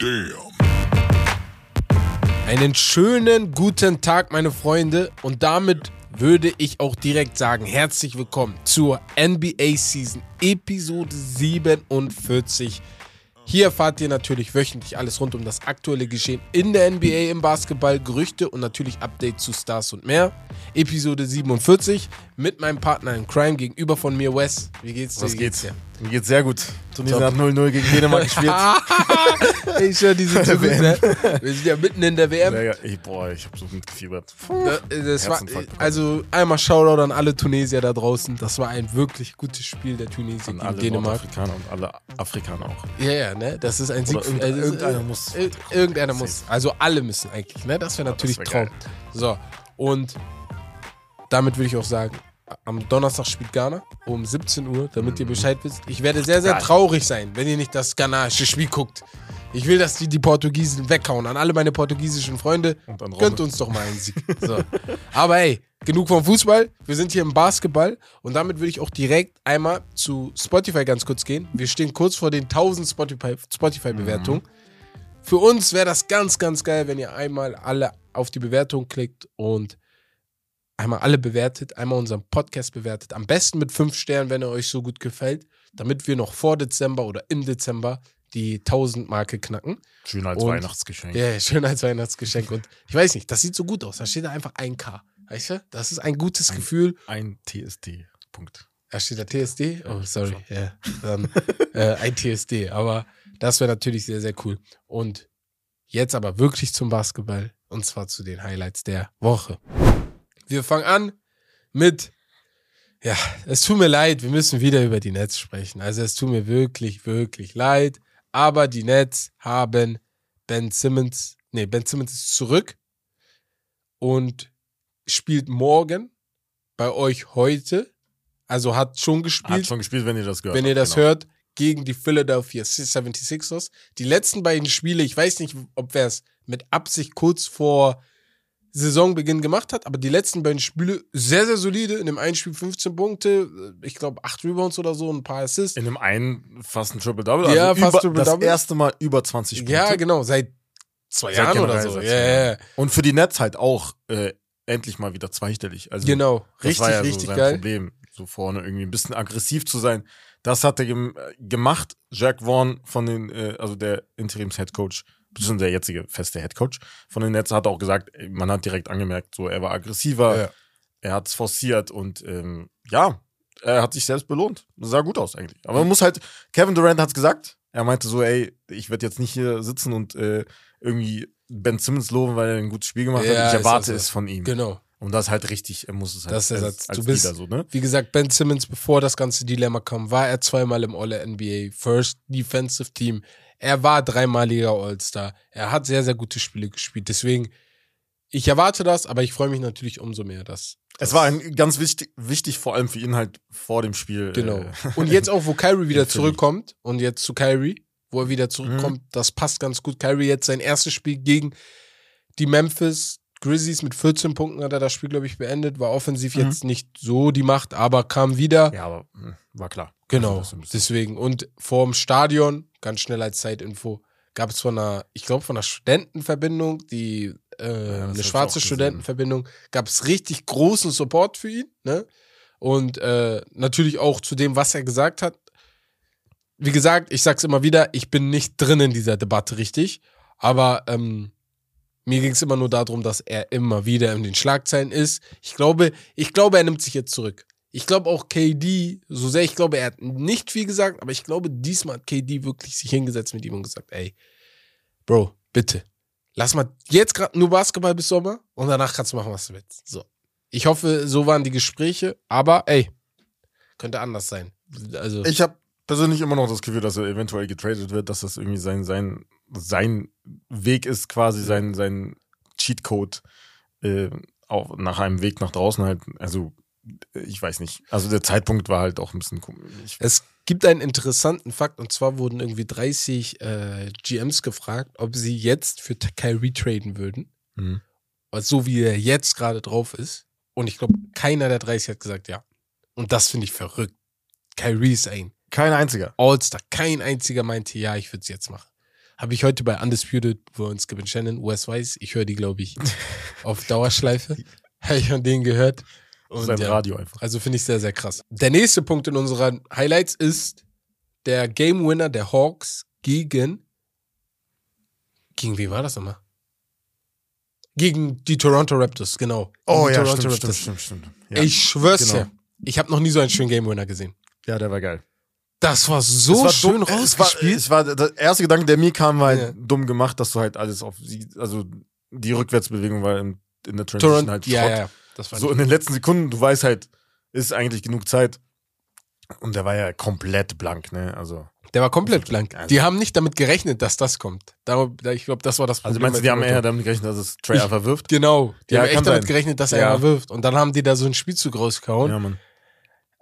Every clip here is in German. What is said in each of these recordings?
Damn. Einen schönen guten Tag, meine Freunde. Und damit würde ich auch direkt sagen, herzlich willkommen zur NBA Season Episode 47. Hier erfahrt ihr natürlich wöchentlich alles rund um das aktuelle Geschehen in der NBA im Basketball, Gerüchte und natürlich Updates zu Stars und mehr. Episode 47 mit meinem Partner in Crime gegenüber von mir, Wes. Wie geht's dir? Was Wie geht's? dir? Mir geht's sehr gut. Tunesien hat 0-0 gegen Dänemark gespielt. ich höre diese Typen, ne? Wir sind ja mitten in der WM. Geil. Ey, boah, ich hab so mitgefiebert. Das war, bekommen. also einmal Shoutout an alle Tunesier da draußen. Das war ein wirklich gutes Spiel der Tunesier An gegen alle Dänemark. Nordafrikaner und alle Afrikaner auch. Ja, ja, ne? Das ist ein Sieg. Irgend- also, irgendeiner muss. ir- Irgendeiner muss. Also alle müssen eigentlich, ne? Das wäre natürlich wär Traum. So, und damit würde ich auch sagen, am Donnerstag spielt Ghana um 17 Uhr, damit ihr Bescheid wisst. Ich werde sehr, sehr traurig sein, wenn ihr nicht das ghanaische Spiel guckt. Ich will, dass die die Portugiesen weghauen. An alle meine portugiesischen Freunde, gönnt uns doch mal einen Sieg. So. Aber hey, genug vom Fußball. Wir sind hier im Basketball und damit würde ich auch direkt einmal zu Spotify ganz kurz gehen. Wir stehen kurz vor den 1000 Spotify- Spotify-Bewertungen. Für uns wäre das ganz, ganz geil, wenn ihr einmal alle auf die Bewertung klickt und einmal alle bewertet, einmal unseren Podcast bewertet. Am besten mit fünf Sternen, wenn er euch so gut gefällt, damit wir noch vor Dezember oder im Dezember die 1000-Marke knacken. Schön als Und- Weihnachtsgeschenk. Ja, schön als Weihnachtsgeschenk. Und ich weiß nicht, das sieht so gut aus. Da steht da einfach ein K. Weißt du? Das ist ein gutes Ein- Gefühl. Ein TSD. Punkt. Da steht da TSD. Oh, sorry. Ja, dann äh, ein TSD. Aber das wäre natürlich sehr, sehr cool. Und jetzt aber wirklich zum Basketball. Und zwar zu den Highlights der Woche. Wir fangen an mit, ja, es tut mir leid, wir müssen wieder über die Nets sprechen. Also es tut mir wirklich, wirklich leid. Aber die Nets haben Ben Simmons, nee, Ben Simmons ist zurück und spielt morgen bei euch heute. Also hat schon gespielt Hat schon gespielt, wenn ihr das gehört wenn ihr das genau. hört, gegen die Philadelphia 76ers. Die letzten beiden Spiele, ich weiß nicht, ob wer es mit Absicht kurz vor Saisonbeginn gemacht hat, aber die letzten beiden Spiele sehr, sehr solide. In dem einen Spiel 15 Punkte, ich glaube 8 Rebounds oder so, ein paar Assists. In dem einen fast ein Triple-Double. Ja, also fast über, Triple-Double. Das erste Mal über 20 Punkte. Ja, genau, seit zwei Seit Jahren oder so. Ja, ja, ja. Und für die Nets halt auch äh, endlich mal wieder zweistellig. Also, Genau, richtig, war ja richtig so geil. Problem, so vorne irgendwie ein bisschen aggressiv zu sein. Das hat er gem äh, gemacht. Jack Vaughn von den, äh, also der Interims-Headcoach, beziehungsweise der jetzige feste Headcoach von den Nets, hat auch gesagt, man hat direkt angemerkt, so er war aggressiver, Ja. er hat es forciert und ähm, ja, er hat sich selbst belohnt. Das sah gut aus eigentlich. Aber man muss halt, Kevin Durant hat es gesagt, er meinte so, ey, ich werde jetzt nicht hier sitzen und äh, irgendwie Ben Simmons loben, weil er ein gutes Spiel gemacht Ja, hat. Ich erwarte also- es von ihm. Genau. Und das ist halt richtig, er muss es halt Das ist der als, Satz. als Du bist- Leader so, ne? Wie gesagt, Ben Simmons, bevor das ganze Dilemma kam, war er zweimal im All-NBA First Defensive Team. Er war dreimaliger All-Star. Er hat sehr, sehr gute Spiele gespielt. Deswegen, ich erwarte das, aber ich freue mich natürlich umso mehr, dass. Es war ein, ganz wichtig, wichtig, vor allem für ihn halt vor dem Spiel. Genau. Äh, Und jetzt auch, wo Kyrie wieder zurückkommt und jetzt zu Kyrie, wo er wieder zurückkommt, das passt ganz gut. Kyrie jetzt sein erstes Spiel gegen die Memphis Grizzlies mit 14 Punkten hat er das Spiel, glaube ich, beendet. War offensiv Mhm. jetzt nicht so die Macht, aber kam wieder. ja, aber hm, war klar. Genau, Also deswegen. Und vorm Stadion, ganz schnell als Zeitinfo, gab es von einer, ich glaube, von einer Studentenverbindung, die äh, das eine schwarze. Studentenverbindung, gab es richtig großen Support für ihn. Ne? Und äh, natürlich auch zu dem, was er gesagt hat. Wie gesagt, ich sag's immer wieder, ich bin nicht drin in dieser Debatte richtig, aber ähm, mir ging es immer nur darum, dass er immer wieder in den Schlagzeilen ist. Ich glaube, ich glaube, er nimmt sich jetzt zurück. Ich glaube auch KD, so sehr ich glaube, er hat nicht viel gesagt, aber ich glaube, diesmal hat KD wirklich sich hingesetzt mit ihm und gesagt, ey, Bro, bitte, lass mal jetzt gerade nur Basketball bis Sommer und danach kannst du machen, was du willst. So. Ich hoffe, so waren die Gespräche, aber ey, könnte anders sein. Also, Ich habe persönlich immer noch das Gefühl, dass er eventuell getradet wird, dass das irgendwie sein, sein, sein Weg ist, quasi sein, sein Cheatcode äh, auch nach einem Weg nach draußen halt. Also, ich weiß nicht. Also der Zeitpunkt war halt auch ein bisschen komisch. Es gibt einen interessanten Fakt und zwar wurden irgendwie 30 äh, GMs gefragt, ob sie jetzt für Kyrie traden würden. Mhm. So wie er jetzt gerade drauf ist. Und ich glaube, keiner der 30 hat gesagt ja. Und das finde ich verrückt. Kyrie ist ein Kein einziger. All-Star. Kein einziger meinte ja, ich würde es jetzt machen. Habe ich heute bei Undisputed, wo uns Kevin Shannon, Wes Weiß, ich höre die, glaube ich, auf Dauerschleife. Habe ich von denen gehört. Und Sein ja, Radio einfach. also finde ich sehr, sehr krass. Der nächste Punkt in unseren Highlights ist der Game Winner der Hawks gegen. Gegen wie war das nochmal? Gegen die Toronto Raptors, genau. Oh ja, Toronto stimmt, Raptors. stimmt, stimmt, stimmt. Ja. Ich schwör's genau. dir. Ich habe noch nie so einen schönen Game Winner gesehen. ja, der war geil. Das war so war schön dumm, rausgespielt. Es war, es war der erste Gedanke, der mir kam, war halt Ja. dumm gemacht, dass du halt alles auf sie, also die Rückwärtsbewegung war in, in der Transition Toronto, halt ja, Schrott. ja, das war So in den letzten Sekunden, du weißt halt, ist eigentlich genug Zeit. Und der war ja komplett blank, ne? Also, Der war komplett blank. Also- Die haben nicht damit gerechnet, dass das kommt. Da, da, ich glaube, das war das Problem. also meinst du, die haben eher damit gerechnet, dass es Trey einfach wirft? Genau. Die Ja, haben echt kann damit sein. gerechnet, dass er Ja. mal wirft. Und dann haben die da so einen Spielzug rausgehauen. Ja, Mann.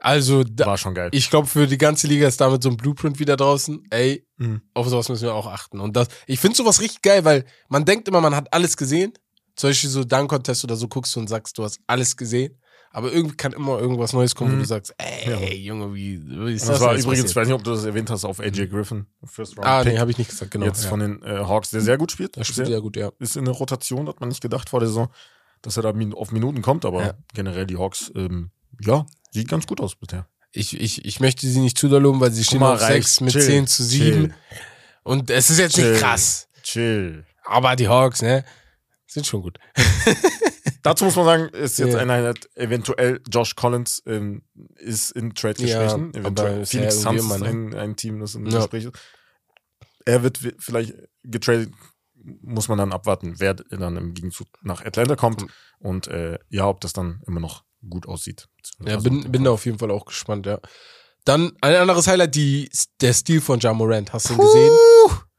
Also, da, War schon geil. ich glaube, für die ganze Liga ist damit so ein Blueprint wieder draußen. Ey, Mhm. auf sowas müssen wir auch achten. Und das, ich finde sowas richtig geil, weil man denkt immer, man hat alles gesehen. Zum Beispiel so Dunk-Contest oder so guckst du und sagst, du hast alles gesehen. Aber irgendwie kann immer irgendwas Neues kommen, wo Mhm. du sagst, ey, Junge, wie, wie ist das, das war übrigens, ich passiert? weiß nicht, ob du das erwähnt hast, auf AJ Griffin, First Round Ah, Pick, nee, habe ich nicht gesagt, genau. jetzt ja. von den äh, Hawks, der sehr gut spielt. das spielt sehr, ja gut, ja. ist in der Rotation, hat man nicht gedacht vor der Saison, dass er da auf Minuten kommt, aber Ja. generell die Hawks, ähm, ja, sieht ganz gut aus bisher. Ich, ich, ich möchte sie nicht zu doll loben, weil sie stehen mal, auf reicht. 6 mit Chill. 10 zu 7. Chill. Und es ist jetzt Chill. nicht krass. Chill. Aber die Hawks, ne, sind schon gut. Dazu muss man sagen, ist jetzt Ja. ein Highlight, eventuell Josh Collins ähm, ist in Trade-Gesprächen. Ja, eventuell irgendwie Suns ist immer, ein, ein Team, das im Ja. Gespräch ist. Er wird wi- vielleicht getradet, muss man dann abwarten, wer dann im Gegenzug nach Atlanta kommt und äh, ja, ob das dann immer noch gut aussieht. Ja, Also, bin, bin da auf jeden Fall auch gespannt, ja. Dann ein anderes Highlight, die, der Stil von Ja Morant. Hast du ihn gesehen?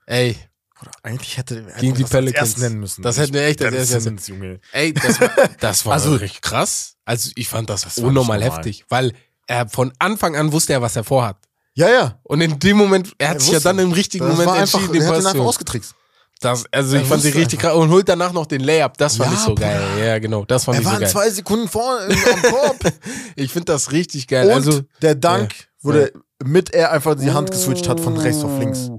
Ey, Oder eigentlich hätte, hätte Gegen die das Pelicans. erst nennen müssen. Das hätten wir echt als erstes- Simmons, Junge. ey, das war, das war Also- richtig krass. Also ich fand das, Das unnormal heftig, weil er von Anfang an wusste er, was er vorhat. Ja, ja. Und in dem Moment, er hat Er sich ja dann im richtigen Das Moment war einfach, entschieden, den er hat ihn einfach ausgetrickst. Das, Also Er ich fand sie richtig krass. Und holt danach noch den Layup, das fand Ja, ich so geil. Ja, genau, das fand Er ich so war geil. zwei Sekunden vor im, am Korb. Ich finde das richtig geil. Und also, der Dank, Ja. der mit er einfach die Hand geswitcht hat von rechts auf links.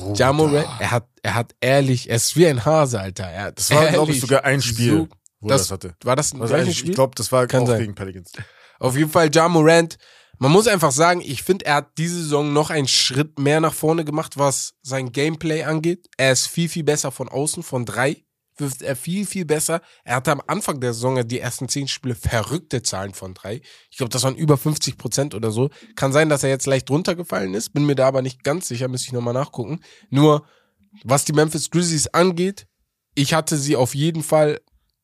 Oh. Ja Morant, er hat, er hat ehrlich, er ist wie ein Hase, Alter. Er Das war, glaube ich, sogar ein Spiel, so- wo das- er das hatte. War das ein eigentlich- Spiel? Ich glaube, das war Kann auch sein. gegen Pelicans. Auf jeden Fall Ja Morant. Man muss einfach sagen, ich finde, er hat diese Saison noch einen Schritt mehr nach vorne gemacht, was sein Gameplay angeht. Er ist viel, viel besser von außen, von drei wirft er viel, viel besser. Er hatte am Anfang der Saison die ersten zehn Spiele verrückte Zahlen von drei. Ich glaube, das waren über 50 Prozent oder so. Kann sein, dass er jetzt leicht runtergefallen ist, bin mir da aber nicht ganz sicher, müsste ich nochmal nachgucken. Nur, was die Memphis Grizzlies angeht, ich hatte sie auf jeden Fall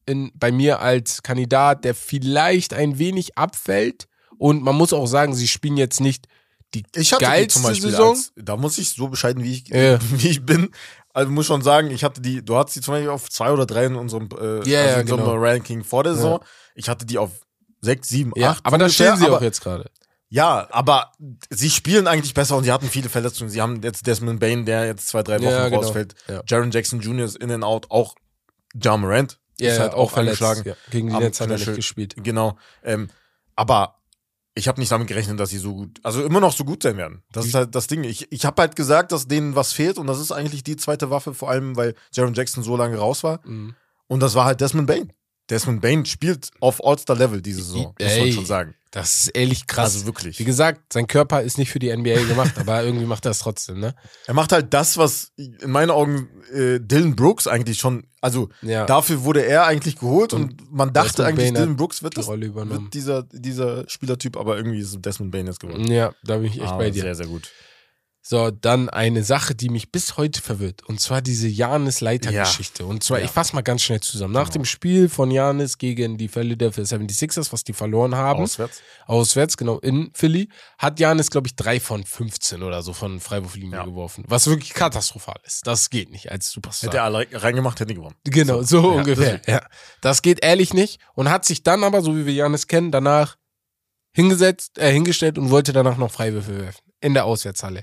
in, bei mir als Kandidat, der vielleicht ein wenig abfällt. Und man muss auch sagen, sie spielen jetzt nicht die Ich hatte die geilste zum Beispiel Saison. als, da muss ich so bescheiden, wie ich, Ja. wie ich bin. Also muss schon sagen, ich hatte die, du hattest die zum Beispiel auf zwei oder drei in unserem, äh, Ja, also ja, in einem genau. Ranking vor der Saison. Ich hatte die auf sechs, sieben, ja, acht. aber da stehen sie aber, auch jetzt gerade. Ja, aber sie spielen eigentlich besser und sie hatten viele Verletzungen. Sie haben jetzt Desmond Bain, der jetzt zwei, drei Wochen Ja, genau. rausfällt. Ja. Jaron Jackson Jr. ist in and out, auch Ja Morant Ja, ist ja, halt auch verletzt. angeschlagen. Ja. Gegen die Nets hat er nicht gespielt. Genau. Ähm, aber ich habe nicht damit gerechnet, dass sie so gut, also immer noch so gut sein werden. Das ist halt das Ding. Ich, ich habe halt gesagt, dass denen was fehlt und das ist eigentlich die zweite Waffe, vor allem weil Jaron Jackson so lange raus war. Mhm. Und das war halt Desmond Bain. Desmond Bain spielt auf All-Star-Level diese Saison, muss man Ey. schon sagen. Das ist ehrlich krass. Also wirklich. Wie gesagt, sein Körper ist nicht für die NBA gemacht, aber irgendwie macht er es trotzdem, ne? Er macht halt das, was in meinen Augen äh, Dylan Brooks eigentlich schon, also Ja. dafür wurde er eigentlich geholt und, man dachte Desmond eigentlich, Bain Dylan Brooks wird, das, wird dieser, dieser Spielertyp, aber irgendwie ist Desmond Bain jetzt geworden. Ja, da bin ich echt Aber bei dir. Sehr, sehr gut. So, dann eine Sache, die mich bis heute verwirrt. Und zwar diese Janis-Leiter-Geschichte. Und zwar, Ja. ich fasse mal ganz schnell zusammen. Nach dem Spiel von Janis gegen die Philadelphia 76ers, was die verloren haben, Auswärts. auswärts, genau, in Philly, hat Janis, glaube ich, drei von 15 oder so von Freiwurflinie Ja. geworfen. Was wirklich katastrophal ist. Das geht nicht als Superstar. Hätte er alle reingemacht, hätte er gewonnen. Genau, so, Ja, ungefähr. Ja. Das geht ehrlich nicht. Und hat sich dann aber, so wie wir Janis kennen, danach hingesetzt, äh, hingestellt und wollte danach noch Freiwürfe werfen. In der Auswärtshalle.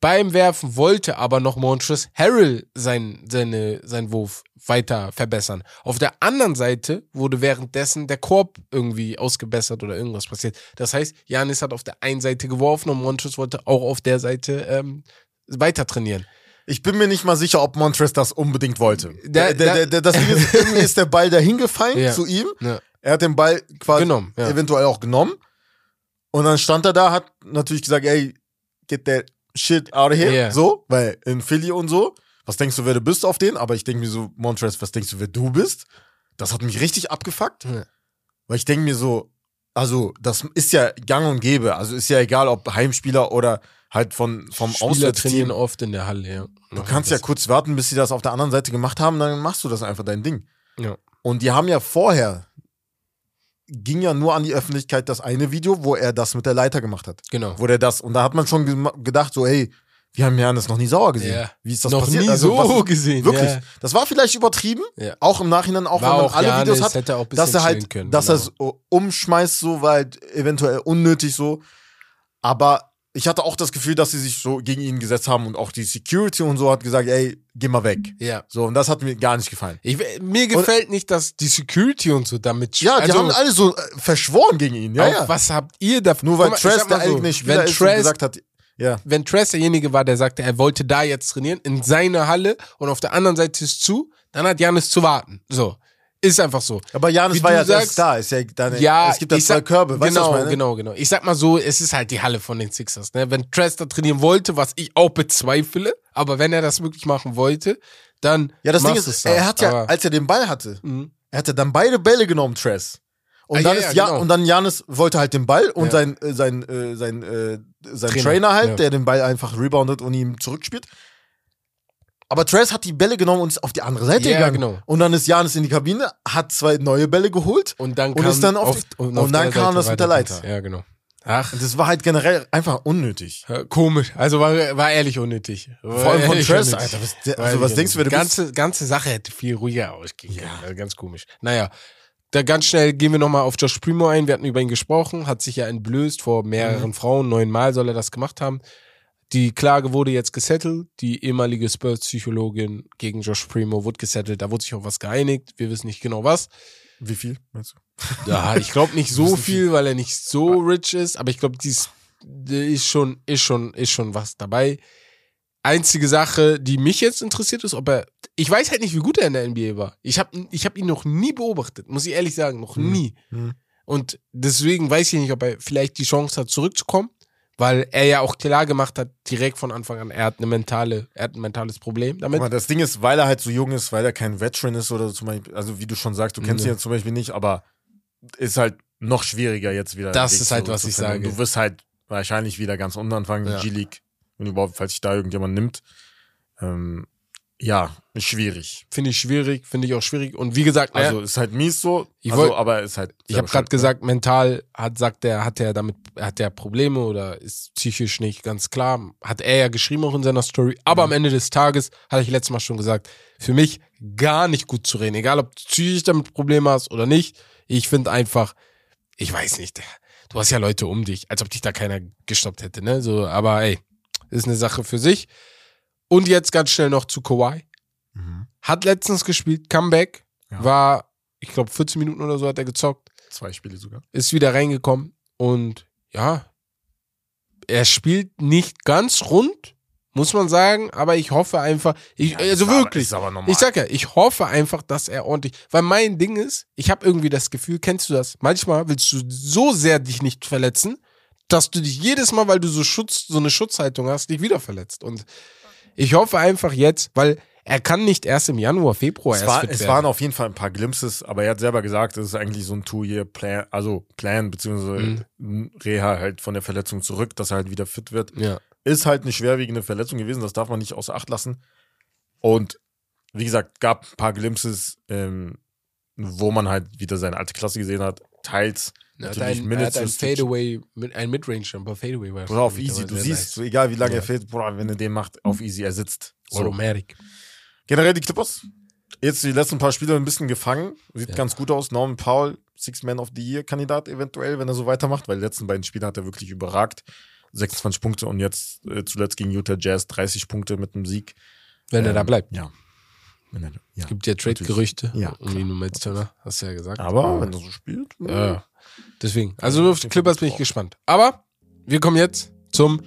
Beim Werfen wollte aber noch Montrezl Harrell sein, seine, sein Wurf weiter verbessern. Auf der anderen Seite wurde währenddessen der Korb irgendwie ausgebessert oder irgendwas passiert. Das heißt, Janis hat auf der einen Seite geworfen und Montrezl wollte auch auf der Seite ähm, weiter trainieren. Ich bin mir nicht mal sicher, ob Montrez das unbedingt wollte. Der, der, der, das Ding ist, irgendwie ist der Ball da hingefallen Ja. zu ihm. Ja. Er hat den Ball quasi Genommen, ja. eventuell auch genommen. Und dann stand er da, hat natürlich gesagt, ey, get that shit out of here. Ja. So, weil in Philly und so. Was denkst du, wer du bist auf den? Aber ich denke mir so, Montrez, was denkst du, wer du bist? Das hat mich richtig abgefuckt. Ja. Weil ich denke mir so, also, das ist ja gang und gäbe. Also ist ja egal, ob Heimspieler oder halt von, vom Spieler Auswärtsteam. trainieren oft in der Halle, ja. Du kannst ja kurz warten, bis sie das auf der anderen Seite gemacht haben, dann machst du das einfach dein Ding. Ja. Und die haben ja vorher, ging ja nur an die Öffentlichkeit das eine Video, wo er das mit der Leiter gemacht hat. Genau. Wo der das, und da hat man schon gedacht, so, hey, wir haben Janis noch nie sauer gesehen. Ja. Wie ist das Noch passiert? nie Also, so was gesehen. Wirklich. Ja. Das war vielleicht übertrieben, Ja. auch im Nachhinein, auch War wenn man auch alle Janis, Videos hat, hätte auch ein dass er halt, können, dass genau. er so umschmeißt, so, weil halt eventuell unnötig so. Aber ich hatte auch das Gefühl, dass sie sich so gegen ihn gesetzt haben und auch die Security und so hat gesagt, ey, geh mal weg. Ja. So, und das hat mir gar nicht gefallen. Ich, mir gefällt nicht, dass die Security und so damit Ja, die also, haben alle so äh, verschworen gegen ihn. Ja, ja. Was habt ihr davon? Nur weil mal, Trash der so, eigene Spieler wenn ist und Trash, gesagt hat, ja. wenn Trash derjenige war, der sagte, er wollte da jetzt trainieren, in seiner Halle und auf der anderen Seite ist zu, dann hat Janis zu warten. So. Ist einfach so. Aber Janis Wie war ja sagst- Star. Ist ja deine, Ja, es gibt ich zwei sag- Körbe. Weißt genau, genau, genau. Ich sag mal so, es ist halt die Halle von den Sixers. Ne? Wenn Trash da trainieren wollte, was ich auch bezweifle, aber wenn er das wirklich machen wollte, dann Ja, das Ding ist, da. er hat ja, Aber- als er den Ball hatte, Mhm. er hatte dann beide Bälle genommen, Tress. Und Ah, dann ja, ist ja, genau. und dann Janis wollte halt den Ball und Ja. sein äh, sein äh, sein äh, sein Trainer, Trainer, halt, ja. der den Ball einfach reboundet und ihm zurückspielt. Aber Tress hat die Bälle genommen und ist auf die andere Seite Ja, gegangen. genau. Und dann ist Janis in die Kabine, hat zwei neue Bälle geholt Und dann Und kam ist dann auf- oft- und auf dann der kam Seite das mit der. Leiter. Ja, genau. Ach, Und das war halt generell einfach unnötig. Ja, Komisch. Also war, war ehrlich unnötig. War Vor allem von unnötig. Alter. Was, War also, was denkst du, wer du unnötig. bist? ganze, ganze Sache hätte viel ruhiger ausgehen können. Also ganz komisch. Naja, da ganz schnell gehen wir nochmal auf Josh Primo ein. Wir hatten über ihn gesprochen, hat sich ja entblößt vor mehreren Frauen. Neunmal soll er das gemacht haben. Die Klage wurde jetzt gesettelt. Die ehemalige Spurs-Psychologin gegen Josh Primo wurde gesettelt. Da wurde sich auf was geeinigt. Wir wissen nicht genau was. Wie viel, meinst du? Ja, ich glaube nicht so Wissen viel, weil er nicht so rich ist, aber ich glaube, dies die ist schon, ist schon, ist schon was dabei. Einzige Sache, die mich jetzt interessiert, ist, ob er. Ich weiß halt nicht, wie gut er in der NBA war. Ich habe ich hab ihn noch nie beobachtet, muss ich ehrlich sagen, noch Hm. nie. Hm. Und deswegen weiß ich nicht, ob er vielleicht die Chance hat, zurückzukommen, weil er ja auch klar gemacht hat, direkt von Anfang an, er hat eine mentale, er hat ein mentales Problem damit. Mal, das Ding ist, weil er halt so jung ist, weil er kein Veteran ist oder so zum Beispiel, also wie du schon sagst, du kennst Nee. ihn jetzt zum Beispiel nicht, aber ist halt noch schwieriger jetzt wieder. Das ist halt, was ich sage. Du wirst halt wahrscheinlich wieder ganz unten anfangen, Ja. G-League, wenn überhaupt, falls sich da irgendjemand nimmt. Ähm, ja, ist schwierig. Finde ich schwierig, finde ich auch schwierig. Und wie gesagt, Also ist halt mies so, Ich also, wollt- aber ist halt. Ich habe gerade schuld, gesagt, mental hat sagt er, hat er damit hat er Probleme oder ist psychisch nicht ganz klar. Hat er ja geschrieben auch in seiner Story. Aber am Ende des Tages hatte ich letztes Mal schon gesagt, für mich gar nicht gut zu reden, egal ob du psychisch damit Probleme hast oder nicht. Ich finde einfach, ich weiß nicht. Du hast ja Leute um dich, als ob dich da keiner gestoppt hätte, ne? So, aber ey, ist eine Sache für sich. Und jetzt ganz schnell noch zu Kawhi. Mhm. Hat letztens gespielt, Comeback, Ja. war, ich glaube, 14 Minuten oder so hat er gezockt Zwei Spiele sogar. ist wieder reingekommen und ja, er spielt nicht ganz rund, muss man sagen, aber ich hoffe einfach, ich, Ja, also wirklich, aber ich sag ja, ich hoffe einfach, dass er ordentlich, weil mein Ding ist, ich habe irgendwie das Gefühl, kennst du das? Manchmal willst du so sehr dich nicht verletzen, dass du dich jedes Mal, weil du so Schutz, so eine Schutzhaltung hast, dich wieder verletzt und ich hoffe einfach jetzt, weil er kann nicht erst im Januar, Februar Es, erst war, fit es waren auf jeden Fall ein paar Glimpses, aber er hat selber gesagt, es ist eigentlich so ein Two-Year-Plan, also Plan, beziehungsweise ein Reha halt von der Verletzung zurück, dass er halt wieder fit wird. ja. Ist halt eine schwerwiegende Verletzung gewesen, das darf man nicht außer Acht lassen. Und wie gesagt, gab ein paar Glimpses, ähm, wo man halt wieder seine alte Klasse gesehen hat. Teils natürlich ein, er hat ein. Fadeaway, ein Midrange-Jumper, Fadeaway war Oder auf easy. Du siehst, nice. egal wie lange Ja. er fehlt, boah, wenn er den macht, auf easy, er sitzt. So. Automatic. Generell die Clippers. Jetzt die letzten paar Spiele ein bisschen gefangen. Sieht Ja. ganz gut aus. Norman Powell, Six Man of the Year Kandidat eventuell, wenn er so weitermacht, weil die letzten beiden Spiele hat er wirklich überragt. 26 Punkte und jetzt äh, zuletzt gegen Utah Jazz 30 Punkte mit einem Sieg. Wenn er da Ähm, bleibt. Ja. Wenn er, ja. Es gibt ja Trade-Gerüchte Ja, um ihn und Miles Turner, hast du ja gesagt. Aber wenn er so spielt. Ja, deswegen. Also auf die Clippers bin ich gespannt. Aber wir kommen jetzt zum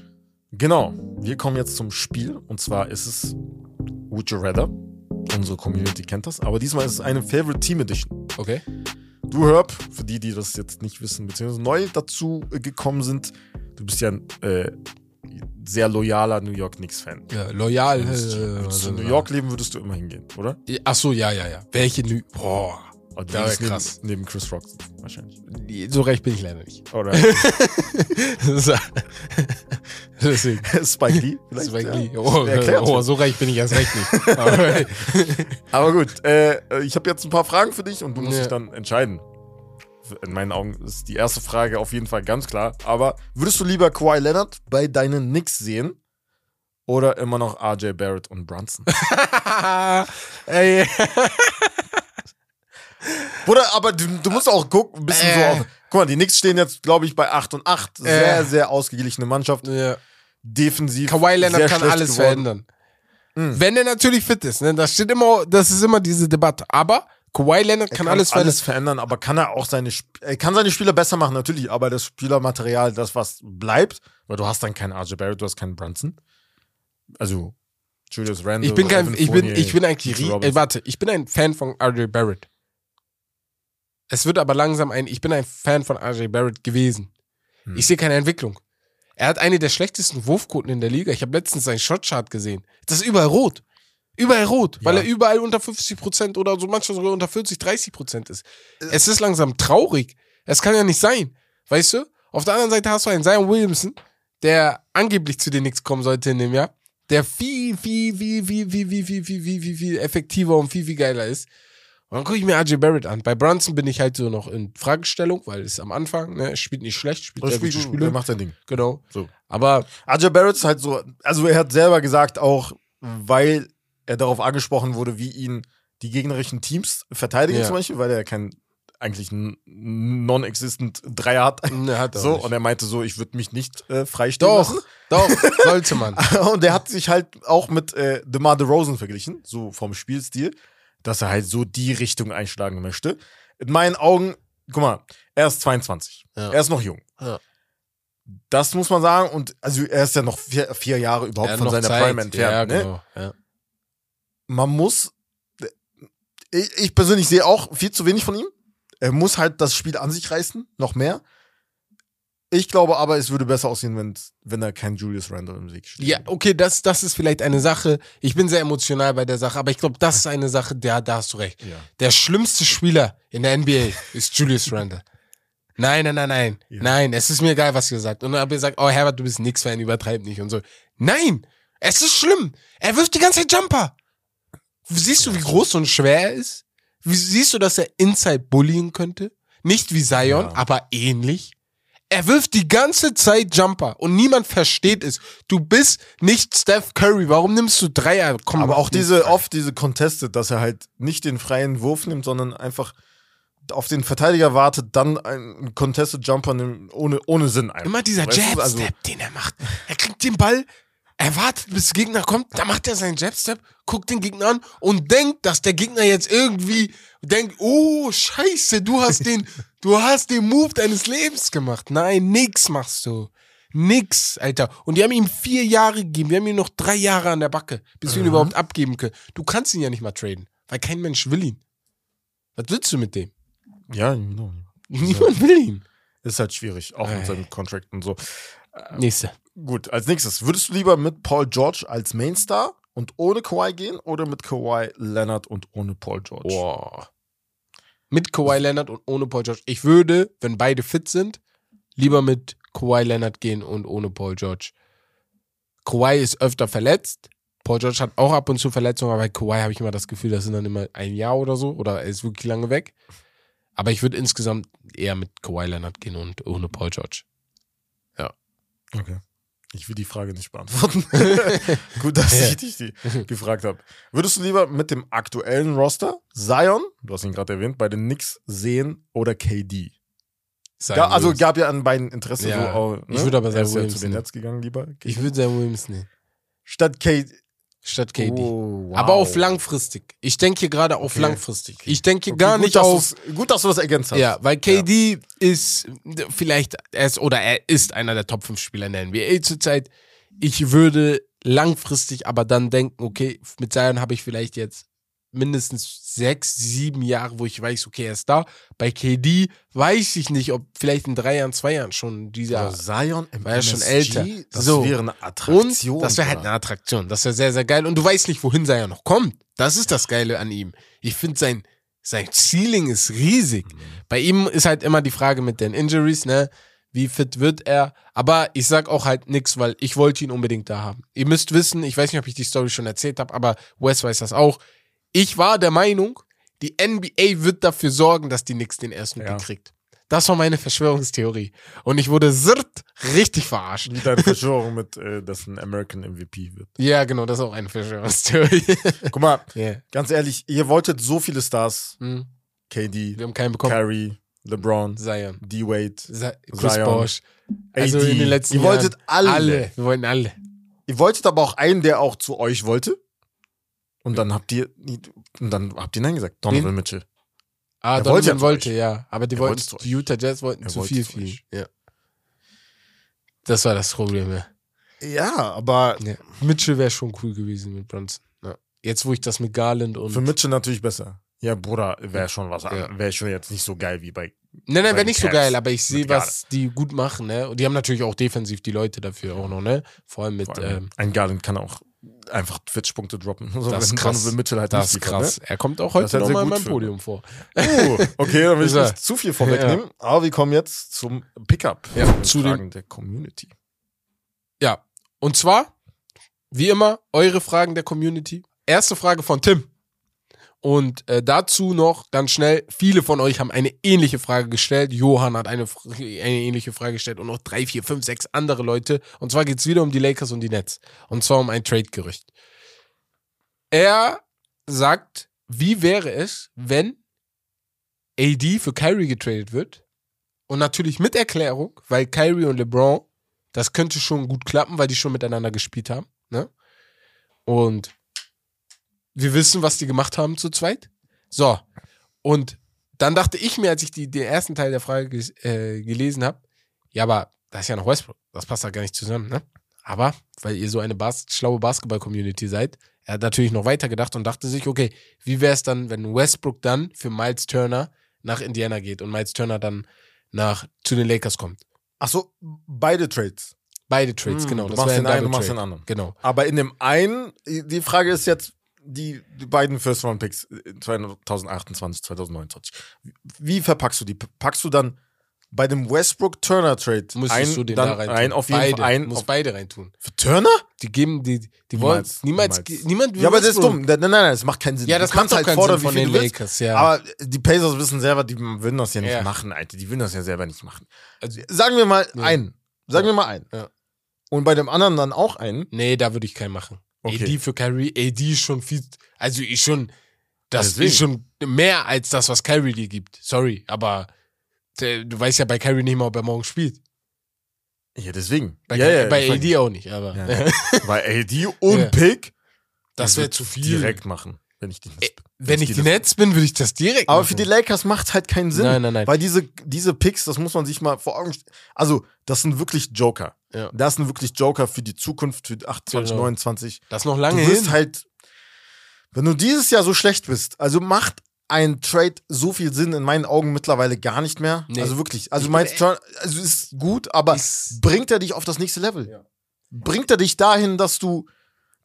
Genau. Wir kommen jetzt zum Spiel. Und zwar ist es Would You Rather. Unsere Community kennt das. Aber diesmal ist es eine Favorite Team Edition. Okay. Du Herb, für die, die das jetzt nicht wissen, beziehungsweise neu dazu äh, gekommen sind, du bist ja ein äh, sehr loyaler New York Knicks-Fan. Ja, loyal. Würdest, äh, würdest du in New York leben, würdest du immer hingehen, oder? Ach so, ja, ja, ja. Welche New Boah. Du Ja, würdest neben, krass. neben Chris Rock wahrscheinlich. So recht bin ich leider nicht. Oder Deswegen. Spike Lee. vielleicht, Spike. Lee. Oh, oh, so reich bin ich erst recht nicht. Aber- Aber gut, äh, ich habe jetzt ein paar Fragen für dich und du musst Ja. dich dann entscheiden. In meinen Augen ist die erste Frage auf jeden Fall ganz klar. Aber würdest du lieber Kawhi Leonard bei deinen Knicks sehen oder immer noch RJ Barrett und Brunson? Ey. Oder aber du, du musst auch gucken, ein bisschen so Äh. auf. Guck mal, die Knicks stehen jetzt, glaube ich, bei 8 und 8. Sehr, Äh. sehr ausgeglichene Mannschaft. Ja. Defensiv. Kawhi Leonard kann alles geworden. verändern. Mhm. Wenn er natürlich fit ist, ne? Das steht immer, das ist immer diese Debatte. Aber Kawhi Leonard Er kann, alles verändern. alles verändern, aber kann er auch seine, er kann seine Spieler besser machen, natürlich, aber das Spielermaterial, das was bleibt, weil du hast dann keinen RJ Barrett, du hast keinen Brunson. Also, Julius Randle. Ich bin kein, ich bin, ich bin eigentlich, äh, warte, ich bin ein Fan von RJ Barrett. Es wird aber langsam ein, ich bin ein Fan von RJ Barrett gewesen. Hm. Ich sehe keine Entwicklung. Er hat eine der schlechtesten Wurfquoten in der Liga. Ich habe letztens seinen Shotchart gesehen. Das ist überall rot. Überall rot, weil Ja. er überall unter 50% oder so manchmal sogar unter 40, 30% ist. Es ist langsam traurig. Es kann ja nicht sein. Weißt du? Auf der anderen Seite hast du einen Zion Williamson, der angeblich zu den Knicks kommen sollte in dem Jahr, der viel, viel, viel, viel, viel, viel, viel, viel, viel, viel, viel effektiver und viel, viel geiler ist. Und dann gucke ich mir RJ Barrett an. Bei Brunson bin ich halt so noch in Fragestellung, weil es am Anfang, ne, er spielt nicht schlecht, spielt sehr gute er Spiele. macht sein Ding. Genau. So. Aber RJ Barrett ist halt so, also er hat selber gesagt auch, weil er darauf angesprochen wurde, wie ihn die gegnerischen Teams verteidigen Ja. zum Beispiel, weil er kein eigentlich non-existent Dreier hat. ne, hat er So, nicht. und er meinte so, ich würde mich nicht äh, freistehen Doch, lassen. doch, sollte man. Und er hat sich halt auch mit äh, DeMar DeRozan verglichen, so vom Spielstil, dass er halt so die Richtung einschlagen möchte. In meinen Augen, guck mal, er ist 22. Ja. Er ist noch jung. Ja. Das muss man sagen. Und also er ist ja noch vier, vier Jahre überhaupt Er von seiner Zeit. Prime entfernt. Ja, ne? genau. Ja. Man muss. Ich, ich persönlich sehe auch viel zu wenig von ihm. Er muss halt das Spiel an sich reißen, noch mehr. Ich glaube aber, es würde besser aussehen, wenn, wenn er kein Julius Randle im Weg steht. Ja, okay, das, das ist vielleicht eine Sache. Ich bin sehr emotional bei der Sache, aber ich glaube, das ist eine Sache, der, da hast du recht. Ja. Der schlimmste Spieler in der NBA ist Julius Randle. Nein, nein, nein, nein. Ja. Nein, es ist mir egal, was ihr sagt. Und dann habt ihr gesagt, oh Herbert, du bist nix Fan, übertreib nicht und so. Nein, es ist schlimm. Er wirft die ganze Zeit Jumper. Siehst du, wie groß und schwer er ist? Wie, siehst du, dass er Inside bullien könnte? Nicht wie Zion, Ja. aber ähnlich. Er wirft die ganze Zeit Jumper und niemand versteht es. Du bist nicht Steph Curry. Warum nimmst du Dreier? Komm, Aber auch diese, frei. oft diese Contested, dass er halt nicht den freien Wurf nimmt, sondern einfach auf den Verteidiger wartet, dann einen Contested Jumper nimmt, ohne, ohne Sinn einfach. Immer dieser Jab-Step, also- den er macht. Er kriegt den Ball, er wartet, bis der Gegner kommt, dann macht er seinen Jab-Step, guckt den Gegner an und denkt, dass der Gegner jetzt irgendwie denkt, oh, scheiße, du hast den, du hast den Move deines Lebens gemacht. Nein, nix machst du. Nix, Alter. Und die haben ihm vier Jahre gegeben. Wir haben ihm noch drei Jahre an der Backe, bis wir ihn Mhm. überhaupt abgeben können. Du kannst ihn ja nicht mal traden, weil kein Mensch will ihn. Was willst du mit dem? Ja, genau. Niemand will ihn. Ist halt schwierig, auch mit seinem Contract und so. Nächste. Gut, als nächstes, würdest du lieber mit Paul George als Mainstar und ohne Kawhi gehen oder mit Kawhi Leonard und ohne Paul George? Boah. Mit Kawhi Leonard und ohne Paul George. Ich würde, wenn beide fit sind, lieber mit Kawhi Leonard gehen und ohne Paul George. Kawhi ist öfter verletzt. Paul George hat auch ab und zu Verletzungen, aber bei Kawhi habe ich immer das Gefühl, das sind dann immer ein Jahr oder so oder er ist wirklich lange weg. Aber ich würde insgesamt eher mit Kawhi Leonard gehen und ohne Paul George. Okay. Ich will die Frage nicht beantworten. Gut, dass Ja. ich dich die gefragt habe. Würdest du lieber mit dem aktuellen Roster Zion, du hast ihn gerade erwähnt, bei den Knicks sehen oder KD? Ga, also Williams. gab ja an beiden Interesse Ja, so. oh, ne? ich würde aber Er Zion ist ja Williams zu den. Nets gegangen, lieber. ich würde Zion Williams nehmen. Statt KD. Statt KD. Oh, wow. Aber auf langfristig. Ich denke hier gerade auf Okay. langfristig. Ich denke Okay, gar gut, nicht auf. Gut, dass du das ergänzt hast. Ja, weil KD ist vielleicht, er ist, oder er ist einer der Top 5 Spieler in der NBA zurzeit. Ich würde langfristig aber dann denken, okay, mit Zion habe ich vielleicht jetzt mindestens sechs, sieben Jahre, wo ich weiß, okay, er ist da. Bei KD weiß ich nicht, ob vielleicht in drei Jahren, zwei Jahren schon dieser. Aber Zion im war ja schon älter. Das So. wäre eine Attraktion. Und das wäre halt eine Attraktion. Das wäre sehr, sehr geil. Und du weißt nicht, wohin Zion noch kommt. Das ist das Geile an ihm. Ich finde, sein, sein Ceiling ist riesig. Bei ihm ist halt immer die Frage mit den Injuries, ne? Wie fit wird er? Aber ich sag auch halt nix, weil ich wollte ihn unbedingt da haben. Ihr müsst wissen, ich weiß nicht, ob ich die Story schon erzählt habe, aber Wes weiß das auch. Ich war der Meinung, die NBA wird dafür sorgen, dass die Knicks den ersten Ja. Pick kriegt. Das war meine Verschwörungstheorie. Und ich wurde sirt richtig verarscht. Wie deine Verschwörung mit, äh, dass ein American MVP wird. Ja, genau, das ist auch eine Verschwörungstheorie. Guck mal, ja. ganz ehrlich, ihr wolltet so viele Stars. Hm. KD, Wir haben keinen bekommen. Curry, LeBron, Zion. D-Wade. Chris Zion. Bosh. Also AD. in den letzten Ihr wolltet Jahren. alle. Alle. Wir wollten alle. Ihr wolltet aber auch einen, der auch zu euch wollte. Und dann habt ihr, und dann habt ihr Nein gesagt. Donovan Wen? Mitchell. Ah, Er Donovan wollte wollte, ja. Aber die Er wollten, wollte zu die Utah Jazz wollten Er zu viel euch. Ja. Das war das Problem, ja. Ja, aber ja. Mitchell wäre schon cool gewesen mit Bronson. Ja. Jetzt, wo ich das mit Garland und. für Mitchell natürlich besser. Ja, Bruder, wäre schon was Ja. Wäre schon jetzt nicht so geil wie bei. Nein, nein, wäre nicht so Cavs geil, aber ich sehe, was die gut machen, ne? Und die haben natürlich auch defensiv die Leute dafür auch noch, ne? Vor allem mit, Vor allem, ähm, ein Garland kann auch einfach 40 Punkte droppen. So, Das ist krass. Donovan Mitchell halt das ist krass. Er kommt auch heute nochmal in meinem Podium vor. Ne? Oh, okay, dann will ich nicht zu viel vorwegnehmen. Aber wir kommen jetzt zum Pickup. Ja, zu den- Fragen der Community. Ja. Und zwar, wie immer, eure Fragen der Community. Erste Frage von Tim. Und äh, dazu noch ganz schnell, viele von euch haben eine ähnliche Frage gestellt. Johann hat eine, eine ähnliche Frage gestellt und noch drei, vier, fünf, sechs andere Leute. Und zwar geht's wieder um die Lakers und die Nets. Und zwar um ein Trade-Gerücht. Er sagt, wie wäre es, wenn AD für Kyrie getradet wird? Und natürlich mit Erklärung, weil Kyrie und LeBron das könnte schon gut klappen, weil die schon miteinander gespielt haben. Ne? Und wir wissen, was die gemacht haben zu zweit. So. Und dann dachte ich mir, als ich die, den ersten Teil der Frage ges- äh, gelesen habe, ja, aber das ist ja noch Westbrook. Das passt da gar nicht zusammen, ne? Aber, weil ihr so eine Bas schlaue Basketball-Community seid, er hat natürlich noch weiter gedacht und dachte sich, okay, wie wäre es dann, wenn Westbrook dann für Miles Turner nach Indiana geht und Miles Turner dann nach, zu den Lakers kommt? Achso, beide Trades. Beide Trades, Hm, genau. du das machst wäre den ein einen, du machst den anderen. Genau. Aber in dem einen, die Frage ist jetzt, die, die beiden First-Round-Picks äh, 2028, 2029. Wie verpackst du die? Packst du dann bei dem Westbrook-Turner-Trade Müsstest du den dann da rein ein auf jeden beide, Fall ein muss beide reintun. für Turner? Die geben, die, die wollen, Niemals, niemals, niemand will Ja, aber das ist dumm. Nein, nein, nein, das macht keinen Sinn. Ja, das macht halt keinen fordern, Sinn von den willst. Lakers, ja. Aber die Pacers wissen selber, die würden das ja nicht Ja. machen, Alter. Die würden das ja selber nicht machen. Also- Sagen wir mal Ja. einen. Sagen wir mal einen. Ja. Und bei dem anderen dann auch einen. Nee, da würde ich keinen machen. Okay. AD für Kyrie, AD ist schon viel, also ist schon, das Deswegen. ist schon mehr als das, was Kyrie dir gibt. Sorry, aber du weißt ja bei Kyrie nicht mal, ob er morgen spielt. Ja, deswegen. Bei, ja, ja, bei AD auch nicht, aber Ja. Bei AD und. Pick. das wäre zu viel. Direkt machen, wenn ich die Äh, Wenn ich die das- Nets bin, würde ich das direkt Aber machen. für die Lakers macht halt keinen Sinn. Nein, nein, nein. Weil diese, diese Picks, das muss man sich mal vor Augen stellen. Also, das sind wirklich Joker. Ja. Das sind wirklich Joker für die Zukunft, für 28, Genau. 29. Das ist noch Du lange wirst hin. halt, wenn du dieses Jahr so schlecht bist, also macht ein Trade so viel Sinn in meinen Augen mittlerweile gar nicht mehr. Nee. Also wirklich. Also bin- Turner, also ist gut, aber Ist- bringt er dich auf das nächste Level? Ja. Bringt er dich dahin, dass du,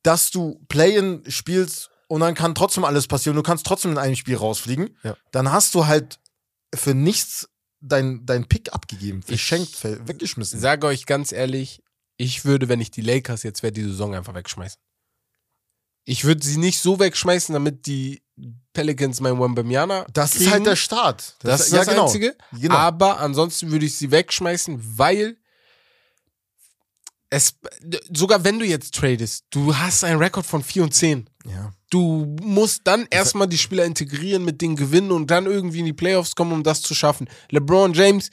dass du Play-in spielst und dann kann trotzdem alles passieren. Du kannst trotzdem in einem Spiel rausfliegen. Ja. Dann hast du halt für nichts dein, dein Pick abgegeben, verschenkt, ver- weggeschmissen. sage euch ganz ehrlich, ich würde, wenn ich die Lakers jetzt wäre, die Saison einfach wegschmeißen. Ich würde sie nicht so wegschmeißen, damit die Pelicans mein Wembanyama das ist kriegen. halt der Start. Das ist ja, das genau. Einzige. Genau. Aber ansonsten würde ich sie wegschmeißen, weil es, sogar wenn du jetzt tradest, du hast einen Rekord von 4 und 10. ja. Du musst dann erstmal die Spieler integrieren, mit denen gewinnen und dann irgendwie in die Playoffs kommen, um das zu schaffen. LeBron James,